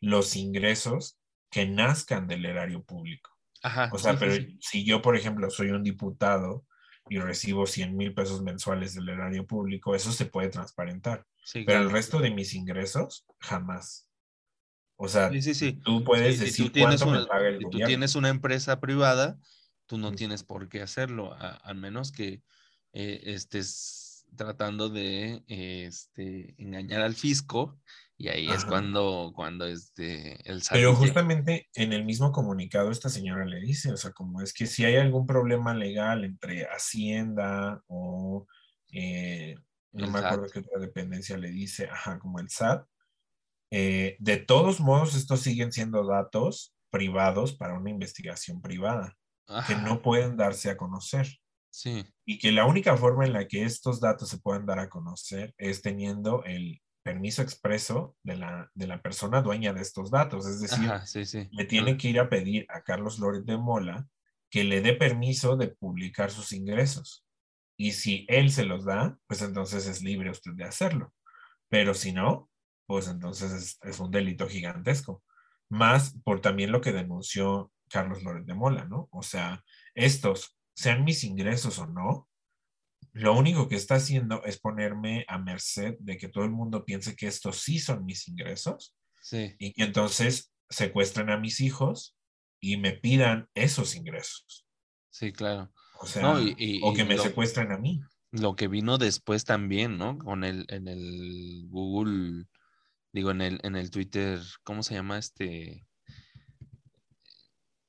los ingresos que nazcan del erario público. Ajá, O sea, sí, pero sí. si yo, por ejemplo, soy un diputado y recibo 100 mil pesos mensuales del erario público, eso se puede transparentar. Sí, Pero el claro. resto de mis ingresos, jamás. O sea, Sí, sí, sí. tú puedes decir tú tienes cuánto una, me paga el si tú tienes una empresa privada, tú no tienes por qué hacerlo, a, al menos que eh, estés tratando de eh, este, engañar al fisco y ahí es Ajá. cuando, cuando este, el SAT Pero justamente en el mismo comunicado esta señora le dice, o sea, como es que si hay algún problema legal entre Hacienda o eh, no El me acuerdo SAT. qué otra dependencia le dice, ajá, como el SAT, eh, de todos modos estos siguen siendo datos privados para una investigación privada, que "Ajá, no pueden darse a conocer. sí, Y que la única forma en la que estos datos se puedan dar a conocer es teniendo el permiso expreso de la, de la persona dueña de estos datos. Es decir, ajá, sí, sí. le tiene que ir a pedir a Carlos Loret de Mola que le dé permiso de publicar sus ingresos. Y si él se los da, pues entonces es libre usted de hacerlo. Pero si no, pues entonces es, es un delito gigantesco. Más por también lo que denunció Carlos Loret de Mola, ¿no? O sea, estos, sean mis ingresos o no, lo único que está haciendo es ponerme a merced de que todo el mundo piense que estos sí son mis ingresos Sí, y que entonces secuestren a mis hijos y me pidan esos ingresos. sí, claro. O sea, No, y- y- o que me lo- secuestren a mí. Lo que vino después también, ¿no? Con el, en el Google, digo, en el, en el Twitter, ¿cómo se llama este?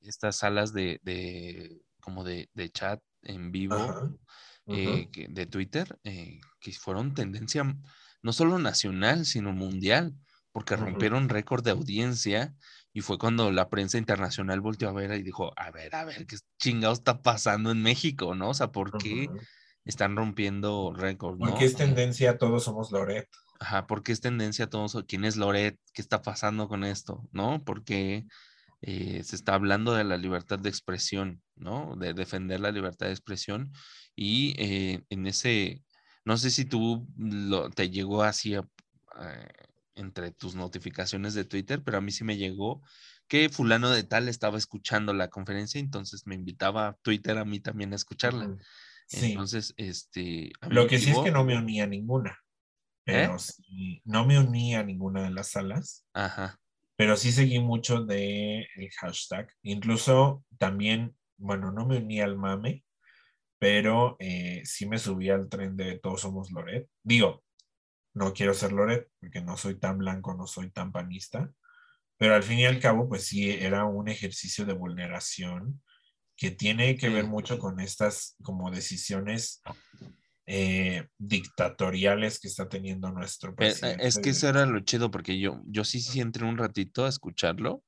Estas salas de, de como de, de chat en vivo Ajá, eh, de Twitter, eh, que fueron tendencia no solo nacional, sino mundial, porque rompieron récord de audiencia y fue cuando la prensa internacional volteó a ver y dijo, a ver, a ver, ¿qué chingados está pasando en México, no? O sea, ¿por qué están rompiendo récord, no? Porque es tendencia, todos somos Loret. Ajá, ¿por qué es tendencia todos? ¿Quién es Loret? ¿Qué está pasando con esto? ¿No? Porque eh, se está hablando de la libertad de expresión, ¿no? De defender la libertad de expresión. Y eh, en ese, no sé si tú lo, te llegó así a- a- entre tus notificaciones de Twitter, pero a mí sí me llegó que fulano de tal estaba escuchando la conferencia, entonces me invitaba a Twitter a mí también a escucharla. Sí. Entonces, este... Lo que sí es que no me uní a ninguna. Pero ¿Eh? sí, no me uní a ninguna de las salas. Ajá. Pero sí seguí mucho de el hashtag. Incluso también, bueno, no me uní al mame, pero eh, sí me subí al tren de Todos Somos Loret. Digo, no quiero ser Loret porque no soy tan blanco, no soy tan panista, pero al fin y al cabo, pues sí, era un ejercicio de vulneración que tiene que ver mucho con estas como decisiones eh, dictatoriales que está teniendo nuestro Eh, eh, presidente. Es que eso era lo chido, porque yo, yo sí, sí entré un ratito a escucharlo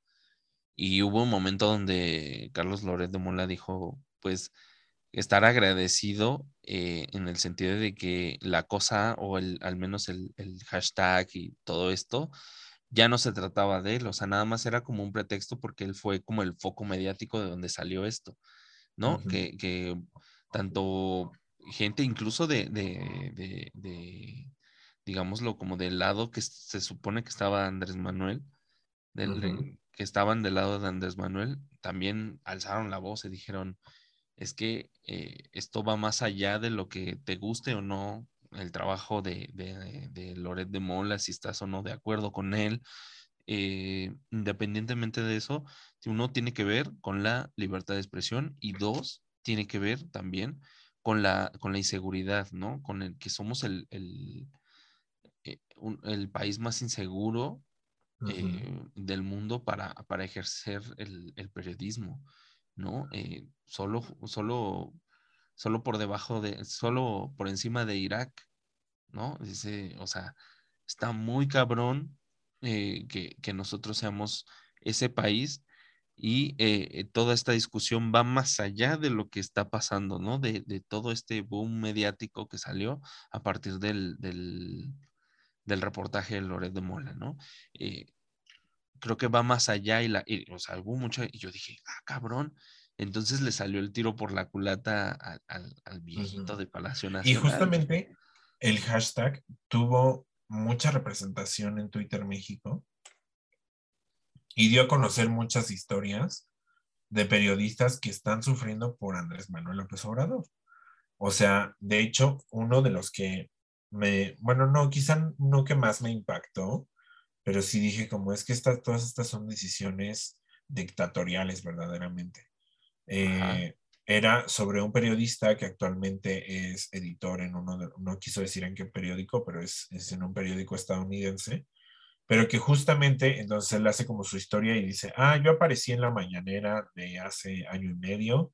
y hubo un momento donde Carlos Loret de Mola dijo, pues, estar agradecido eh, en el sentido de que la cosa o el, al menos el, el hashtag y todo esto ya no se trataba de él, o sea, nada más era como un pretexto porque él fue como el foco mediático de donde salió esto, ¿no? Que, que tanto gente incluso de, de, de, de, digámoslo, como del lado que se supone que estaba Andrés Manuel, del, que estaban del lado de Andrés Manuel, también alzaron la voz y dijeron, es que eh, esto va más allá de lo que te guste o no el trabajo de, de, de Loret de Mola, si estás o no de acuerdo con él. eh, independientemente de eso, uno tiene que ver con la libertad de expresión y dos, tiene que ver también con la, con la inseguridad, ¿no? Con el que somos el, el, eh, el país más inseguro eh, del mundo para, para ejercer el, el periodismo, ¿no? Eh, solo, solo, solo por debajo de, solo por encima de Irak, ¿no? Dice, o sea, está muy cabrón eh, que, que nosotros seamos ese país y eh, eh, toda esta discusión va más allá de lo que está pasando, ¿no? De, de todo este boom mediático que salió a partir del, del, del reportaje de Loret de Mola, ¿no? Eh, creo que va más allá y, la, y, o sea, hubo mucho, y yo dije, ah, cabrón, entonces le salió el tiro por la culata a- al, al viejito de Palacio Y Nacional. justamente el hashtag tuvo mucha representación en Twitter México y dio a conocer muchas historias de periodistas que están sufriendo por Andrés Manuel López Obrador. O sea, de hecho, uno de los que me, bueno, no, quizá no que más me impactó, pero sí dije como es que estas, todas estas son decisiones dictatoriales verdaderamente. Eh, era sobre un periodista que actualmente es editor en uno de, no quiso decir en qué periódico, pero es, es en un periódico estadounidense, pero que justamente entonces él hace como su historia y dice, ah, yo aparecí en la mañanera de hace año y medio,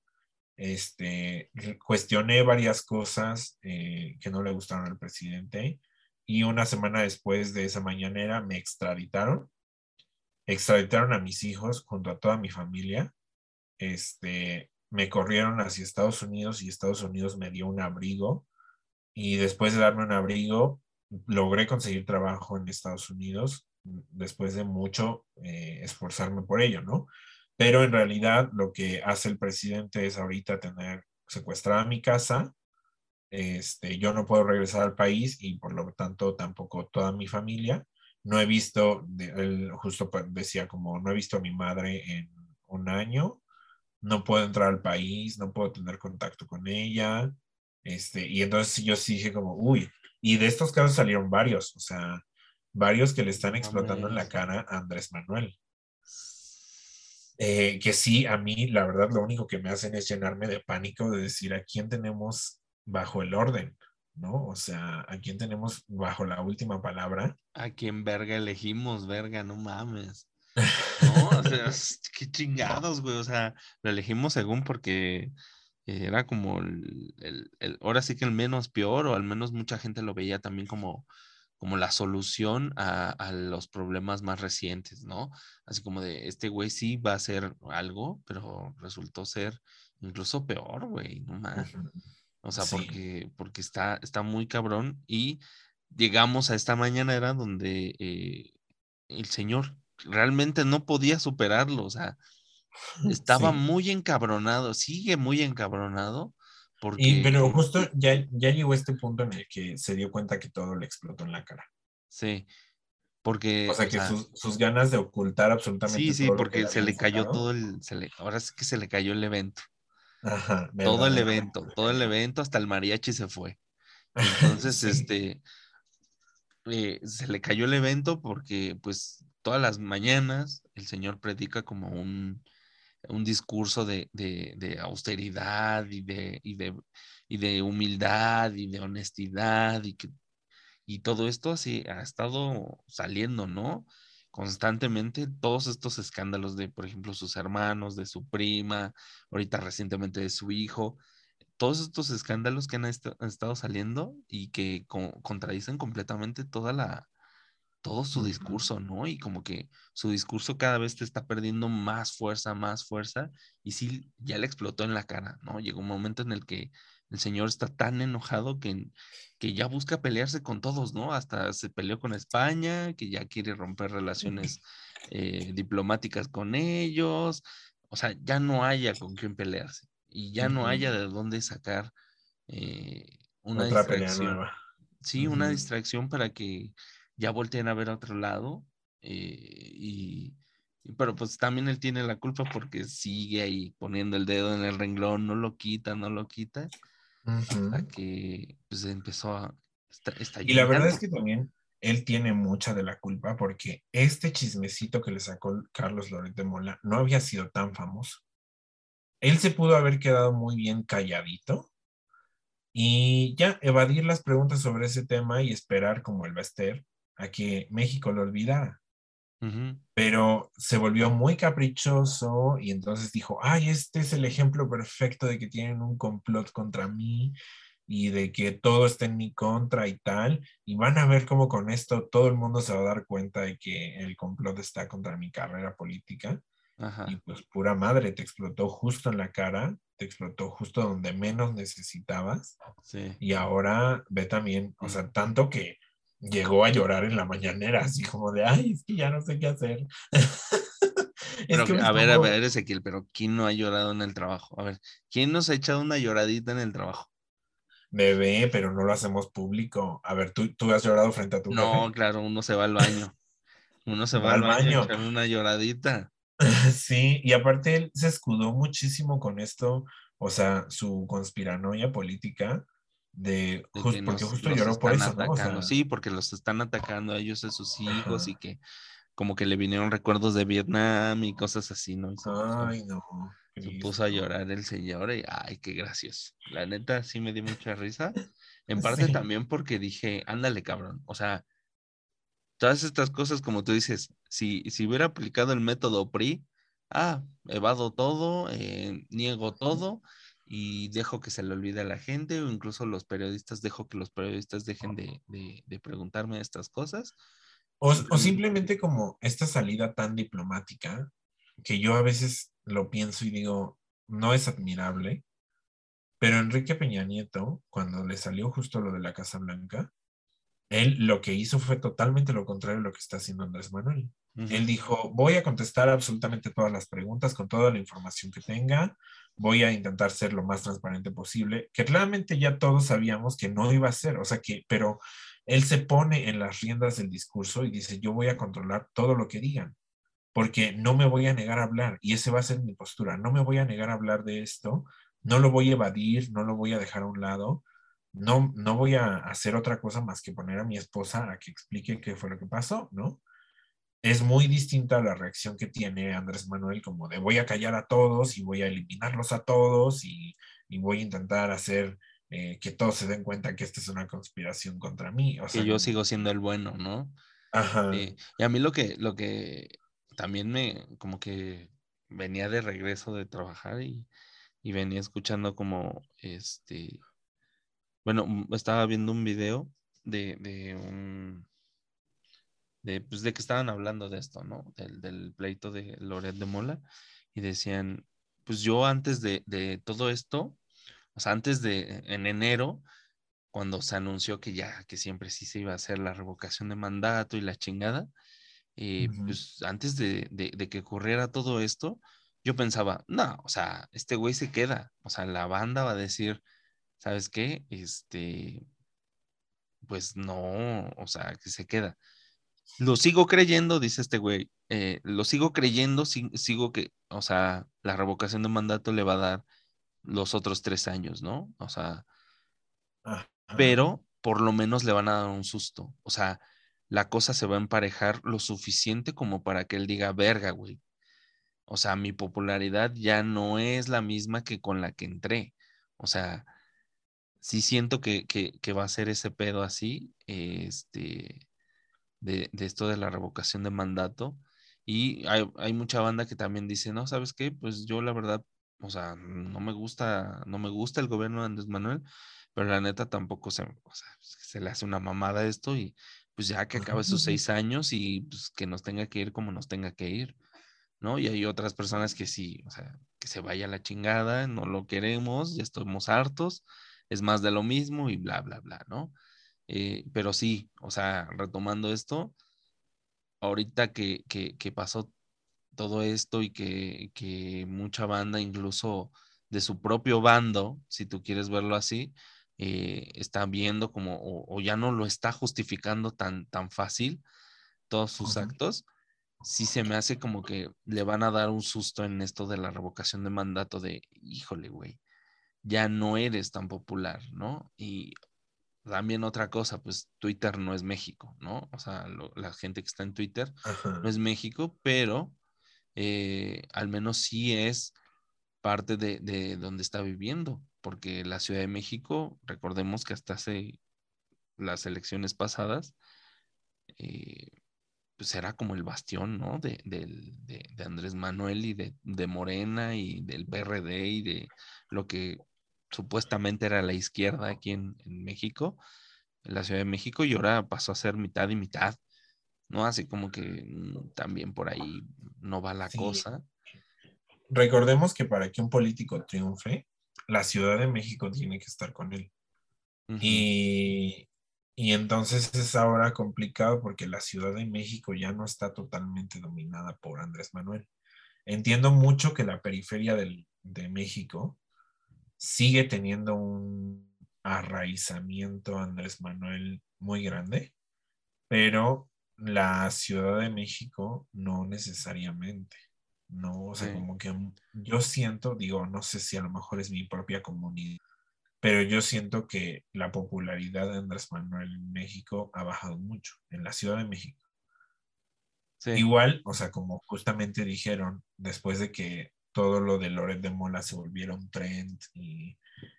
este, cuestioné varias cosas eh, que no le gustaron al presidente y una semana después de esa mañanera me extraditaron, extraditaron a mis hijos junto a toda mi familia, este, me corrieron hacia Estados Unidos y Estados Unidos me dio un abrigo y después de darme un abrigo logré conseguir trabajo en Estados Unidos después de mucho eh, esforzarme por ello, ¿no? Pero en realidad lo que hace el presidente es ahorita tener secuestrada mi casa, este, yo no puedo regresar al país y por lo tanto tampoco toda mi familia. No he visto, él justo decía como, no he visto a mi madre en un año, no puedo entrar al país, no puedo tener contacto con ella. Este, y entonces yo sí dije como, uy, y de estos casos salieron varios, o sea, varios que le están explotando en la cara a Andrés Manuel. Eh, que sí, a mí la verdad lo único que me hacen es llenarme de pánico de decir a quién tenemos bajo el orden, ¿no? O sea, a quién tenemos bajo la última palabra. A quién verga elegimos, verga, no mames. <laughs> No, o sea, qué chingados, güey. O sea, lo elegimos según porque era como el, el, el, ahora sí que el menos peor, o al menos mucha gente lo veía también como, como la solución a, a los problemas más recientes, ¿no? Así como de, este güey sí va a hacer algo, pero resultó ser incluso peor, güey, no más. O sea, Sí. porque, porque está, está muy cabrón y llegamos a esta mañanera donde eh, el señor realmente no podía superarlo, o sea, <laughs> estaba Sí. muy encabronado, sigue muy encabronado porque... Y, pero justo ya, ya llegó este punto en el que se dio cuenta que todo le explotó en la cara. Sí, porque... O sea, o que sea, sus, sus ganas de ocultar absolutamente sí, sí, todo porque se le cayó sacado. todo el... Se le, ahora sí que se le cayó el evento. Ajá, todo el evento, todo el evento, hasta el mariachi se fue. <laughs> Entonces, Sí. este, eh, se le cayó el evento porque, pues, todas las mañanas el señor predica como un, un discurso de, de- austeridad y de, y, de, y de humildad y de honestidad y, que, y todo esto así ha estado saliendo, ¿no? Constantemente todos estos escándalos de, por ejemplo, sus hermanos, de su prima, ahorita recientemente de su hijo, todos estos escándalos que han, han estado saliendo y que co- contradicen completamente toda la, todo su discurso, ¿no? Y como que su discurso cada vez te está perdiendo más fuerza, más fuerza, y sí, ya le explotó en la cara, ¿no? Llegó un momento en el que el señor está tan enojado que, que ya busca pelearse con todos, ¿no? Hasta se peleó con España, que ya quiere romper <laughs> relaciones eh, diplomáticas con ellos, o sea, ya no haya con quién pelearse y ya no haya de dónde sacar eh, una Otra pelea distracción. nueva. Sí, una distracción para que ya volteen a ver a otro lado. eh, y, pero pues también él tiene la culpa porque sigue ahí poniendo el dedo en el renglón, no lo quita, no lo quita, hasta Ujú. que pues empezó a... Está, está Y la verdad es que también él tiene mucha de la culpa porque este chismecito que le sacó Carlos Loret de Mola no había sido tan famoso. Él se pudo haber quedado muy bien calladito y ya evadir las preguntas sobre ese tema y esperar como el Bester a que México lo olvidara. Pero se volvió muy caprichoso y entonces dijo, ay, este es el ejemplo perfecto de que tienen un complot contra mí y de que todo está en mi contra y tal, y van a ver cómo con esto todo el mundo se va a dar cuenta de que el complot está contra mi carrera política. Ajá. Y pues pura madre, te explotó justo en la cara, te explotó justo donde menos necesitabas, Sí. y ahora ve también, o sea, tanto que llegó a llorar en la mañanera, así como de, ay, es que ya no sé qué hacer. <laughs> Es que a ver, a ver, Ezequiel, pero ¿quién no ha llorado en el trabajo? A ver, ¿quién nos ha echado una lloradita en el trabajo? Bebé, pero no lo hacemos público. A ver, ¿tú, tú has llorado frente a tu No, jefe? claro, uno se va al baño. Uno se <laughs> va, al baño, una lloradita. <laughs> Sí, y aparte él se escudó muchísimo con esto, o sea, su conspiranoia política de, de jus- que porque nos- justo lloró por eso, ¿no? O sea. Sí, porque los están atacando a ellos, a sus hijos Ajá. y que como que le vinieron recuerdos de Vietnam y cosas así, ¿no? Se puso, ay, no. se puso a llorar el señor y ay, qué gracioso. La neta sí me dio mucha risa. En <laughs> parte Sí. también porque dije, ándale, cabrón. O sea, todas estas cosas, como tú dices, si, si hubiera aplicado el método PRI, ah, evado todo, eh, niego todo y dejo que se le olvide a la gente, o incluso los periodistas, dejo que los periodistas dejen de, de- de preguntarme estas cosas. O, o Simplemente- simplemente como esta salida tan diplomática, que yo a veces lo pienso y digo, no es admirable, pero Enrique Peña Nieto, cuando le salió justo lo de la Casa Blanca, él lo que hizo fue totalmente lo contrario a lo que está haciendo Andrés Manuel. Él dijo, voy a contestar absolutamente todas las preguntas con toda la información que tenga, voy a intentar ser lo más transparente posible, que claramente ya todos sabíamos que no iba a ser, o sea que, pero él se pone en las riendas del discurso y dice, yo voy a controlar todo lo que digan, porque no me voy a negar a hablar, y esa va a ser mi postura, no me voy a negar a hablar de esto, no lo voy a evadir, no lo voy a dejar a un lado, no, no voy a hacer otra cosa más que poner a mi esposa a que explique qué fue lo que pasó, ¿no? Es muy distinta a la reacción que tiene Andrés Manuel, como de voy a callar a todos y voy a eliminarlos a todos y, y voy a intentar hacer eh, que todos se den cuenta que esta es una conspiración contra mí. O sea, que yo sigo siendo el bueno, ¿no? Ajá. Y a mí lo que, lo que también me, como que venía de regreso de trabajar y, y venía escuchando como, este, bueno, estaba viendo un video de, de un de, pues, de que estaban hablando de esto, ¿no? Del, del pleito de Loret de Mola y decían, pues yo antes de, de todo esto, o sea, antes de, en enero, cuando se anunció que ya, que siempre sí se iba a hacer la revocación de mandato y la chingada, eh, Ujú. pues antes de, de- de que ocurriera todo esto, yo pensaba, no, o sea, este güey se queda, o sea, la banda va a decir, ¿sabes qué? Este, pues no, o sea, que se queda. Lo sigo creyendo, dice este güey, eh, lo sigo creyendo, si- sigo que, o sea, la revocación de mandato le va a dar los otros tres años, ¿no? O sea, Ajá. pero por lo menos le van a dar un susto. O sea, la cosa se va a emparejar lo suficiente como para que él diga, verga, güey. O sea, mi popularidad ya no es la misma que con la que entré. O sea, sí siento que, que, que va a ser ese pedo así, este, de, de esto de la revocación de mandato. Y hay, hay mucha banda que también dice, no, ¿sabes qué? Pues yo la verdad, o sea, no me gusta, no me gusta el gobierno de Andrés Manuel, pero la neta tampoco se, o sea, se le hace una mamada esto y pues ya que acabe sus <laughs> seis años y pues que nos tenga que ir como nos tenga que ir, ¿no? Y hay otras personas que sí, o sea, que se vaya a la chingada, no lo queremos, ya estamos hartos, es más de lo mismo y bla, bla, bla, ¿no? Eh, pero sí, o sea, retomando esto, ahorita que, que, que pasó todo esto y que, que mucha banda, incluso de su propio bando, si tú quieres verlo así, eh, está viendo como, o, o ya no lo está justificando tan, tan fácil todos sus actos, sí se me hace como que le van a dar un susto en esto de la revocación de mandato de, híjole, güey, ya no eres tan popular, ¿no? Y también otra cosa, pues Twitter no es México, ¿no? O sea, lo- la gente que está en Twitter Ajá. no es México, pero eh, al menos sí es parte de, de donde está viviendo, porque la Ciudad de México, recordemos que hasta hace las elecciones pasadas, eh, pues era como el bastión, ¿no? De, de- de Andrés Manuel y de, de Morena y del PRD y de lo que supuestamente era la izquierda aquí en, en México, en la Ciudad de México, y ahora pasó a ser mitad y mitad, ¿no? Así como que mm, también por ahí no va la Sí. cosa. Recordemos que para que un político triunfe, la Ciudad de México tiene que estar con él. Y, y entonces es ahora complicado porque la Ciudad de México ya no está totalmente dominada por Andrés Manuel. Entiendo mucho que la periferia del- de México sigue teniendo un arraizamiento Andrés Manuel muy grande, pero la Ciudad de México no necesariamente. No, o sea, Sí. como que yo siento, digo, no sé si a lo mejor es mi propia comunidad, pero yo siento que la popularidad de Andrés Manuel en México ha bajado mucho, en la Ciudad de México. Sí, Igual, o sea, como justamente dijeron, después de que todo lo de Loret de Mola se volviera un trend y,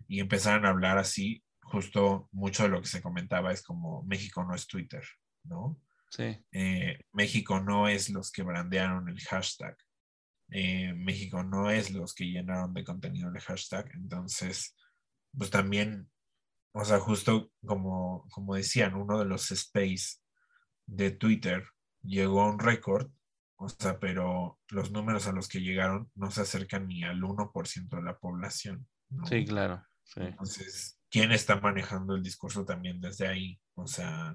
y empezaron a hablar así, justo mucho de lo que se comentaba es como México no es Twitter, ¿no? sí, Eh, México no es los que brandearon el hashtag. Eh, México no es los que llenaron de contenido el hashtag. Entonces, pues también, o sea, justo como, como decían, uno de los space de Twitter llegó a un récord, o sea, pero los números a los que llegaron no se acercan ni al 1% de la población. ¿no? sí, claro. Sí, Entonces, ¿quién está manejando el discurso también desde ahí? O sea,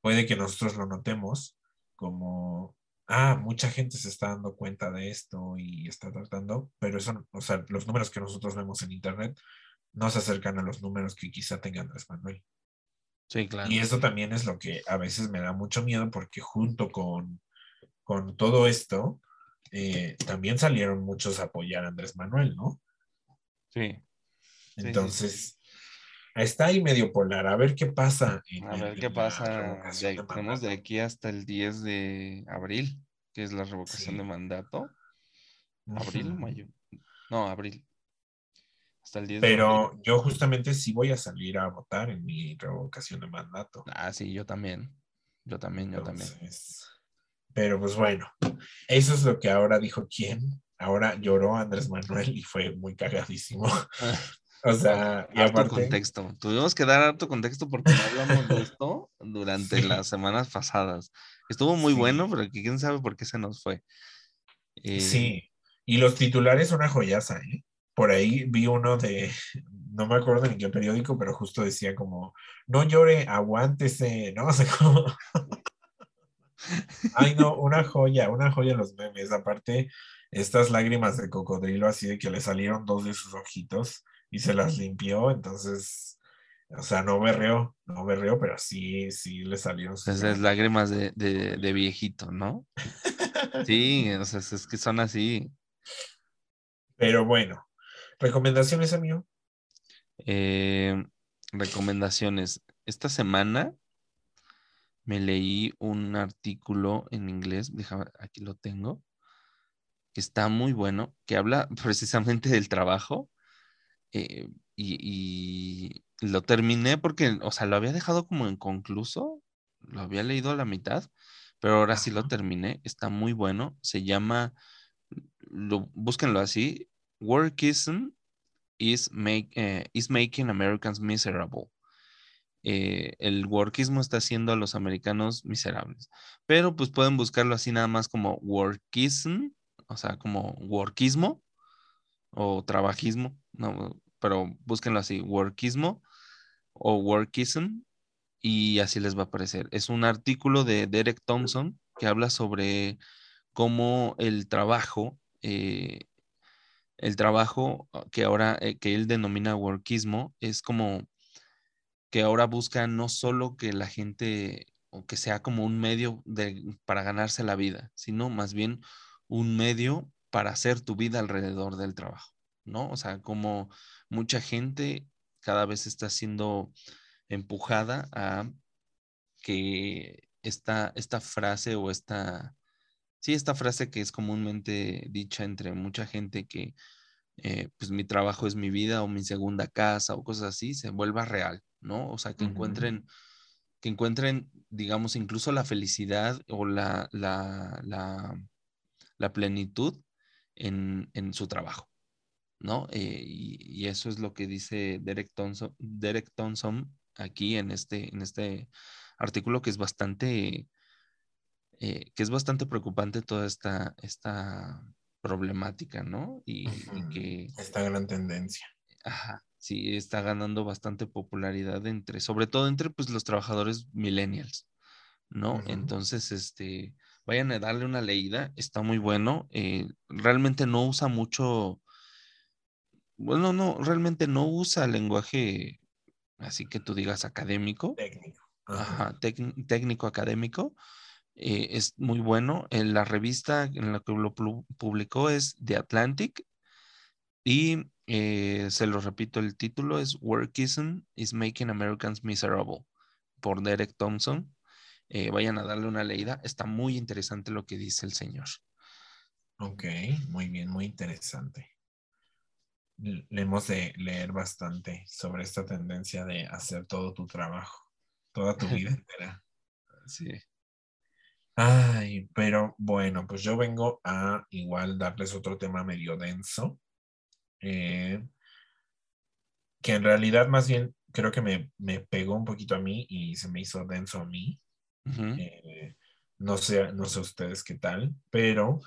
puede que nosotros lo notemos como, ah, mucha gente se está dando cuenta de esto y está tratando, pero eso, o sea, los números que nosotros vemos en Internet no se acercan a los números que quizá tenga Andrés Manuel. sí, claro. Y eso también es lo que a veces me da mucho miedo porque junto con, con todo esto, eh, también salieron muchos a apoyar a Andrés Manuel, ¿no? Sí, sí, sí. Entonces, está ahí medio polar. A ver qué pasa. en- A en- ver qué en pasa. de tenemos de aquí hasta el 10 de abril, que es la revocación Sí. de mandato. ¿Abril o mayo? No, abril. Hasta el 10 de abril. Pero yo justamente sí voy a salir a votar en mi revocación de mandato. Ah, sí, yo también. Yo también, yo también. Pero pues bueno, eso es lo que ahora dijo quién. Ahora lloró Andrés Manuel y fue muy cagadísimo. <laughs> <laughs> O sea, y aparte, contexto. Tuvimos que dar harto contexto porque no hablamos de <laughs> esto durante Sí. las semanas pasadas. Estuvo muy Sí. bueno, pero quién sabe por qué se nos fue. Eh, sí. Y los titulares una joyaza, ¿eh? Por ahí vi uno de, no me acuerdo en qué periódico, pero justo decía como, no llore, aguántese, ¿no? O sea, como... Ay, no, una joya, una joya los memes. Aparte, estas lágrimas de cocodrilo, así de que le salieron dos de sus ojitos y se las limpió, entonces, o sea, no berreó, no berreó, pero sí, sí le salieron sus Esas lágrimas de, de- de viejito, ¿no? Sí, o sea, es- es que son así. Pero bueno, recomendaciones, amigo. Eh, recomendaciones. Esta semana me leí un artículo en inglés, déjame, aquí lo tengo, que está muy bueno, que habla <laughs> precisamente del trabajo. eh, y, y lo terminé porque, o sea, lo había dejado como inconcluso, lo había leído a la mitad, pero ahora sí lo terminé, está muy bueno, se llama, lo, búsquenlo así, Workism is, make, eh, is making Americans miserable. Eh, el workismo está haciendo a los americanos miserables. Pero pues pueden buscarlo así nada más como workism, o sea, como workismo o trabajismo, no, pero búsquenlo así, workismo o workism y así les va a aparecer. Es un artículo de Derek Thompson que habla sobre cómo el trabajo, eh, el trabajo que ahora, eh, que él denomina workismo, es como que ahora busca no solo que la gente o que sea como un medio de, para ganarse la vida, sino más bien un medio para hacer tu vida alrededor del trabajo, ¿no? O sea, como mucha gente cada vez está siendo empujada a que esta, esta frase o esta, sí, esta frase que es comúnmente dicha entre mucha gente que eh, pues mi trabajo es mi vida o mi segunda casa o cosas así, se vuelva real, ¿no? O sea, que encuentren, que encuentren, digamos, incluso la felicidad o la, la, la, la plenitud en, en su trabajo, ¿no? Eh, y, y eso es lo que dice Derek Thompson, Derek Thompson aquí en este, en este artículo que es bastante, eh, que es bastante preocupante toda esta, esta problemática, ¿no? Y, y Ujú. que, Esta gran tendencia. ajá, sí, está ganando bastante popularidad entre, sobre todo entre pues los trabajadores millennials, ¿no? Entonces, este, vayan a darle una leída, está muy bueno, eh, realmente no usa mucho, bueno, no, realmente no usa lenguaje así que tú digas académico, Técnico. Ajá. ajá, tec- técnico académico, eh, es muy bueno. En la revista en la que lo pu- publicó es The Atlantic y eh, se lo repito, el título es Workism is Making Americans Miserable por Derek Thompson. Eh, vayan a darle una leída, está muy interesante lo que dice el señor. Ok, muy bien, muy interesante. Le hemos de leer bastante sobre esta tendencia de hacer todo tu trabajo, toda tu vida <laughs> entera. Sí. Ay, pero bueno, pues yo vengo a igual darles otro tema medio denso, eh, que en realidad más bien creo que me, me pegó un poquito a mí y se me hizo denso a mí. Eh, no sé, no sé ustedes qué tal, pero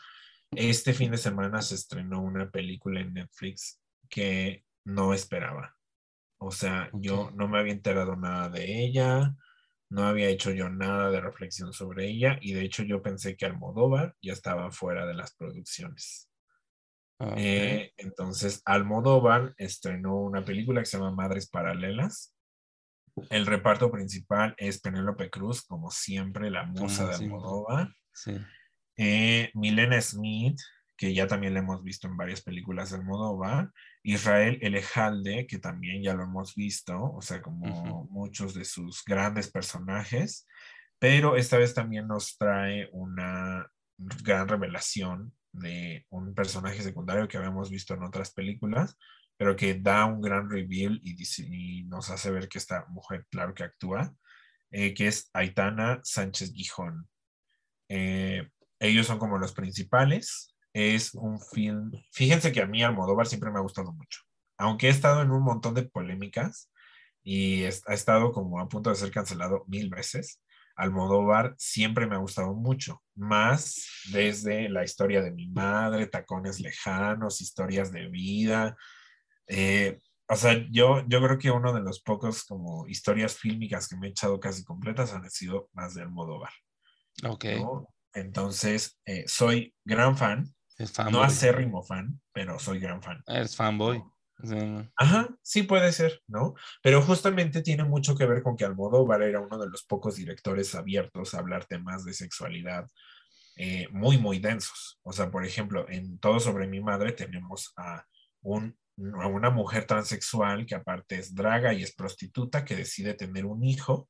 este fin de semana se estrenó una película en Netflix que no esperaba. O sea, yo no me había enterado nada de ella, no había hecho yo nada de reflexión sobre ella y de hecho yo pensé que Almodóvar ya estaba fuera de las producciones. Ok. Eh, entonces, Almodóvar estrenó una película que se llama Madres Paralelas. El reparto principal es Penélope Cruz, como siempre, la musa Como de. Almodóvar. Sí. Eh, Milena Smith, que ya también la hemos visto en varias películas de Almodóvar. Israel Elejalde, que también ya lo hemos visto, o sea, como muchos de sus grandes personajes. Pero esta vez también nos trae una gran revelación de un personaje secundario que habíamos visto en otras películas, pero que da un gran reveal y, dice- y nos hace ver que esta mujer, claro que actúa, eh, que es Aitana Sánchez Gijón. Eh, ellos son como los principales. Es un film. Fíjense que a mí Almodóvar siempre me ha gustado mucho. aunque he estado en un montón de polémicas y ha estado como a punto de ser cancelado mil veces, Almodóvar siempre me ha gustado mucho, más desde la historia de mi madre, tacones lejanos, historias de vida. eh, o sea, yo, yo creo que uno de los pocos como historias fílmicas que me he echado casi completas han sido más de Almodóvar. Ok. ¿no? Entonces, eh, soy gran fan, Es no fanboy. acérrimo fan, pero soy gran fan. Eres fanboy. Sí. Ajá, sí puede ser, ¿no? Pero justamente tiene mucho que ver con que Almodóvar era uno de los pocos directores abiertos a hablar temas de sexualidad eh, muy, muy densos. O sea, por ejemplo, en Todo sobre mi madre tenemos a, un, a una mujer transexual que aparte es draga y es prostituta que decide tener un hijo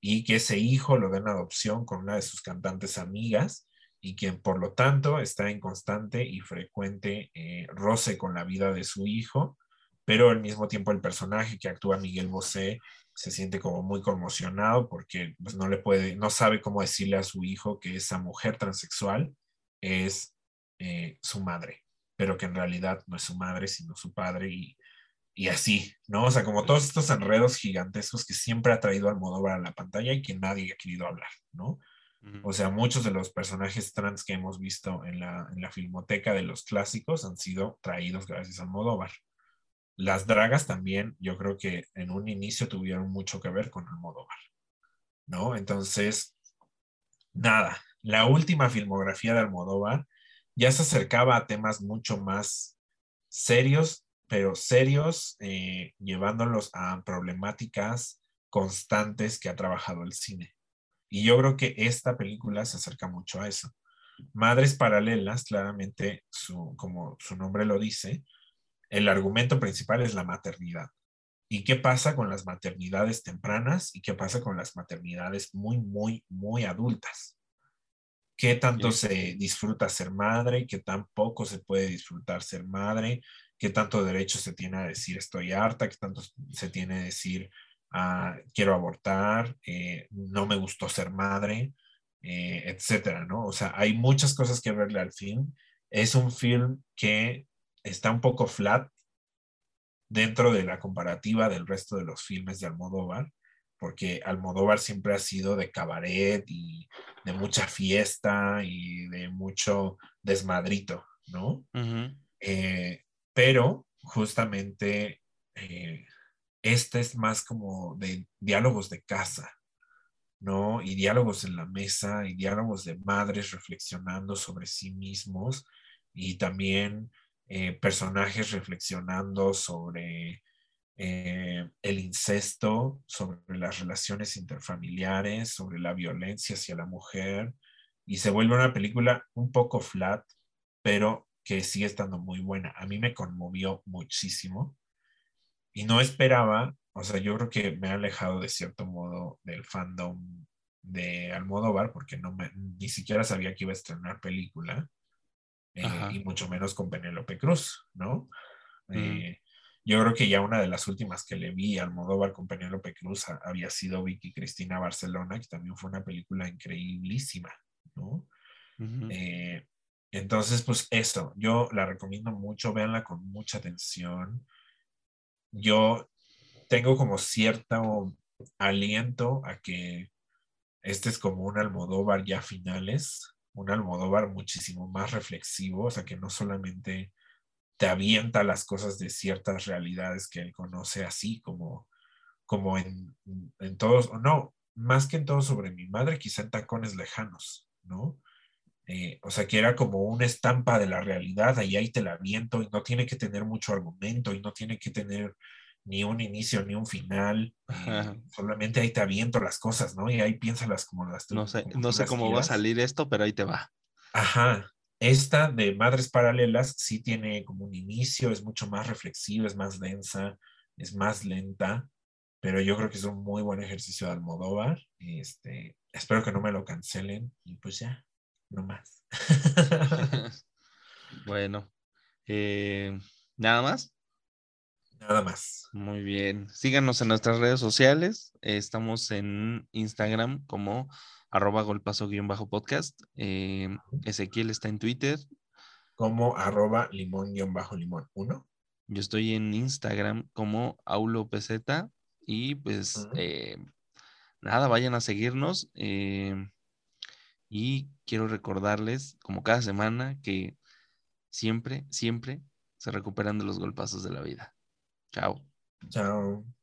y que ese hijo lo den adopción con una de sus cantantes amigas y quien por lo tanto está en constante y frecuente eh, roce con la vida de su hijo, pero al mismo tiempo el personaje que actúa Miguel Bosé se siente como muy conmocionado porque pues, no le puede, no sabe cómo decirle a su hijo que esa mujer transexual es eh, su madre, pero que en realidad no es su madre, sino su padre y, y así, ¿no? O sea, como todos estos enredos gigantescos que siempre ha traído Almodóvar a la pantalla y que nadie ha querido hablar, ¿no? O sea, muchos de los personajes trans que hemos visto en la, en la filmoteca de los clásicos han sido traídos gracias a Almodóvar. Las dragas también, yo creo que en un inicio tuvieron mucho que ver con Almodóvar, ¿no? Entonces, nada, la última filmografía de Almodóvar ya se acercaba a temas mucho más serios, pero serios, eh, llevándolos a problemáticas constantes que ha trabajado el cine. Y yo creo que esta película se acerca mucho a eso. Madres Paralelas, claramente, su, como su nombre lo dice, el argumento principal es la maternidad. ¿Y qué pasa con las maternidades tempranas y qué pasa con las maternidades muy, muy, muy adultas? ¿Qué tanto Sí. se disfruta ser madre? ¿Qué tan poco se puede disfrutar ser madre? ¿Qué tanto derecho se tiene a decir estoy harta? ¿Qué tanto se tiene a decir ah, quiero abortar? Eh, no me gustó ser madre, eh, etcétera, ¿no? O sea, hay muchas cosas que verle al film. Es un film que está un poco flat dentro de la comparativa del resto de los filmes de Almodóvar, porque Almodóvar siempre ha sido de cabaret y de mucha fiesta y de mucho desmadrito, ¿no? Ujú. Eh, pero justamente eh, este es más como de diálogos de casa, ¿no? Y diálogos en la mesa y diálogos de madres reflexionando sobre sí mismos y también eh, personajes reflexionando sobre eh, el incesto, sobre las relaciones interfamiliares, sobre la violencia hacia la mujer. Y se vuelve una película un poco flat, pero que sigue estando muy buena. A mí me conmovió muchísimo y no esperaba, o sea, yo creo que me ha alejado de cierto modo del fandom de Almodóvar porque no me, ni siquiera sabía que iba a estrenar película eh, y mucho menos con Penélope Cruz, ¿no? Mm. Eh, yo creo que ya una de las últimas que le vi a Almodóvar con Penélope Cruz a- había sido Vicky Cristina Barcelona, que también fue una película increíblísima, ¿no? Eh, entonces, pues eso, yo la recomiendo mucho, véanla con mucha atención. Yo tengo como cierto aliento a que este es como un Almodóvar ya finales, un Almodóvar muchísimo más reflexivo, o sea, que no solamente te avienta las cosas de ciertas realidades que él conoce así como, como en, en todos, o no, más que en todo sobre mi madre, quizá en tacones lejanos, ¿no? Eh, o sea, que era como una estampa de la realidad, y ahí te la aviento y no tiene que tener mucho argumento y no tiene que tener ni un inicio ni un final, Ajá. solamente ahí te aviento las cosas, ¿no? Y ahí piénsalas como las tú- No sé, no sé cómo va a salir esto, pero ahí te va. Ajá. Esta de Madres Paralelas sí tiene como un inicio, es mucho más reflexiva, es más densa, es más lenta, pero yo creo que es un muy buen ejercicio de Almodóvar. Este, espero que no me lo cancelen y pues ya, no más. <laughs> bueno, eh, nada más. Nada más. Muy bien. Síganos en nuestras redes sociales. Estamos en Instagram como arroba golpazo-podcast. Eh, Ezequiel está en Twitter. Como arroba limón-limón 1. Yo estoy en Instagram como AuloPZ y pues eh, nada, vayan a seguirnos. eh, y quiero recordarles, como cada semana, que siempre, siempre se recuperan de los golpazos de la vida. Chao. Chao.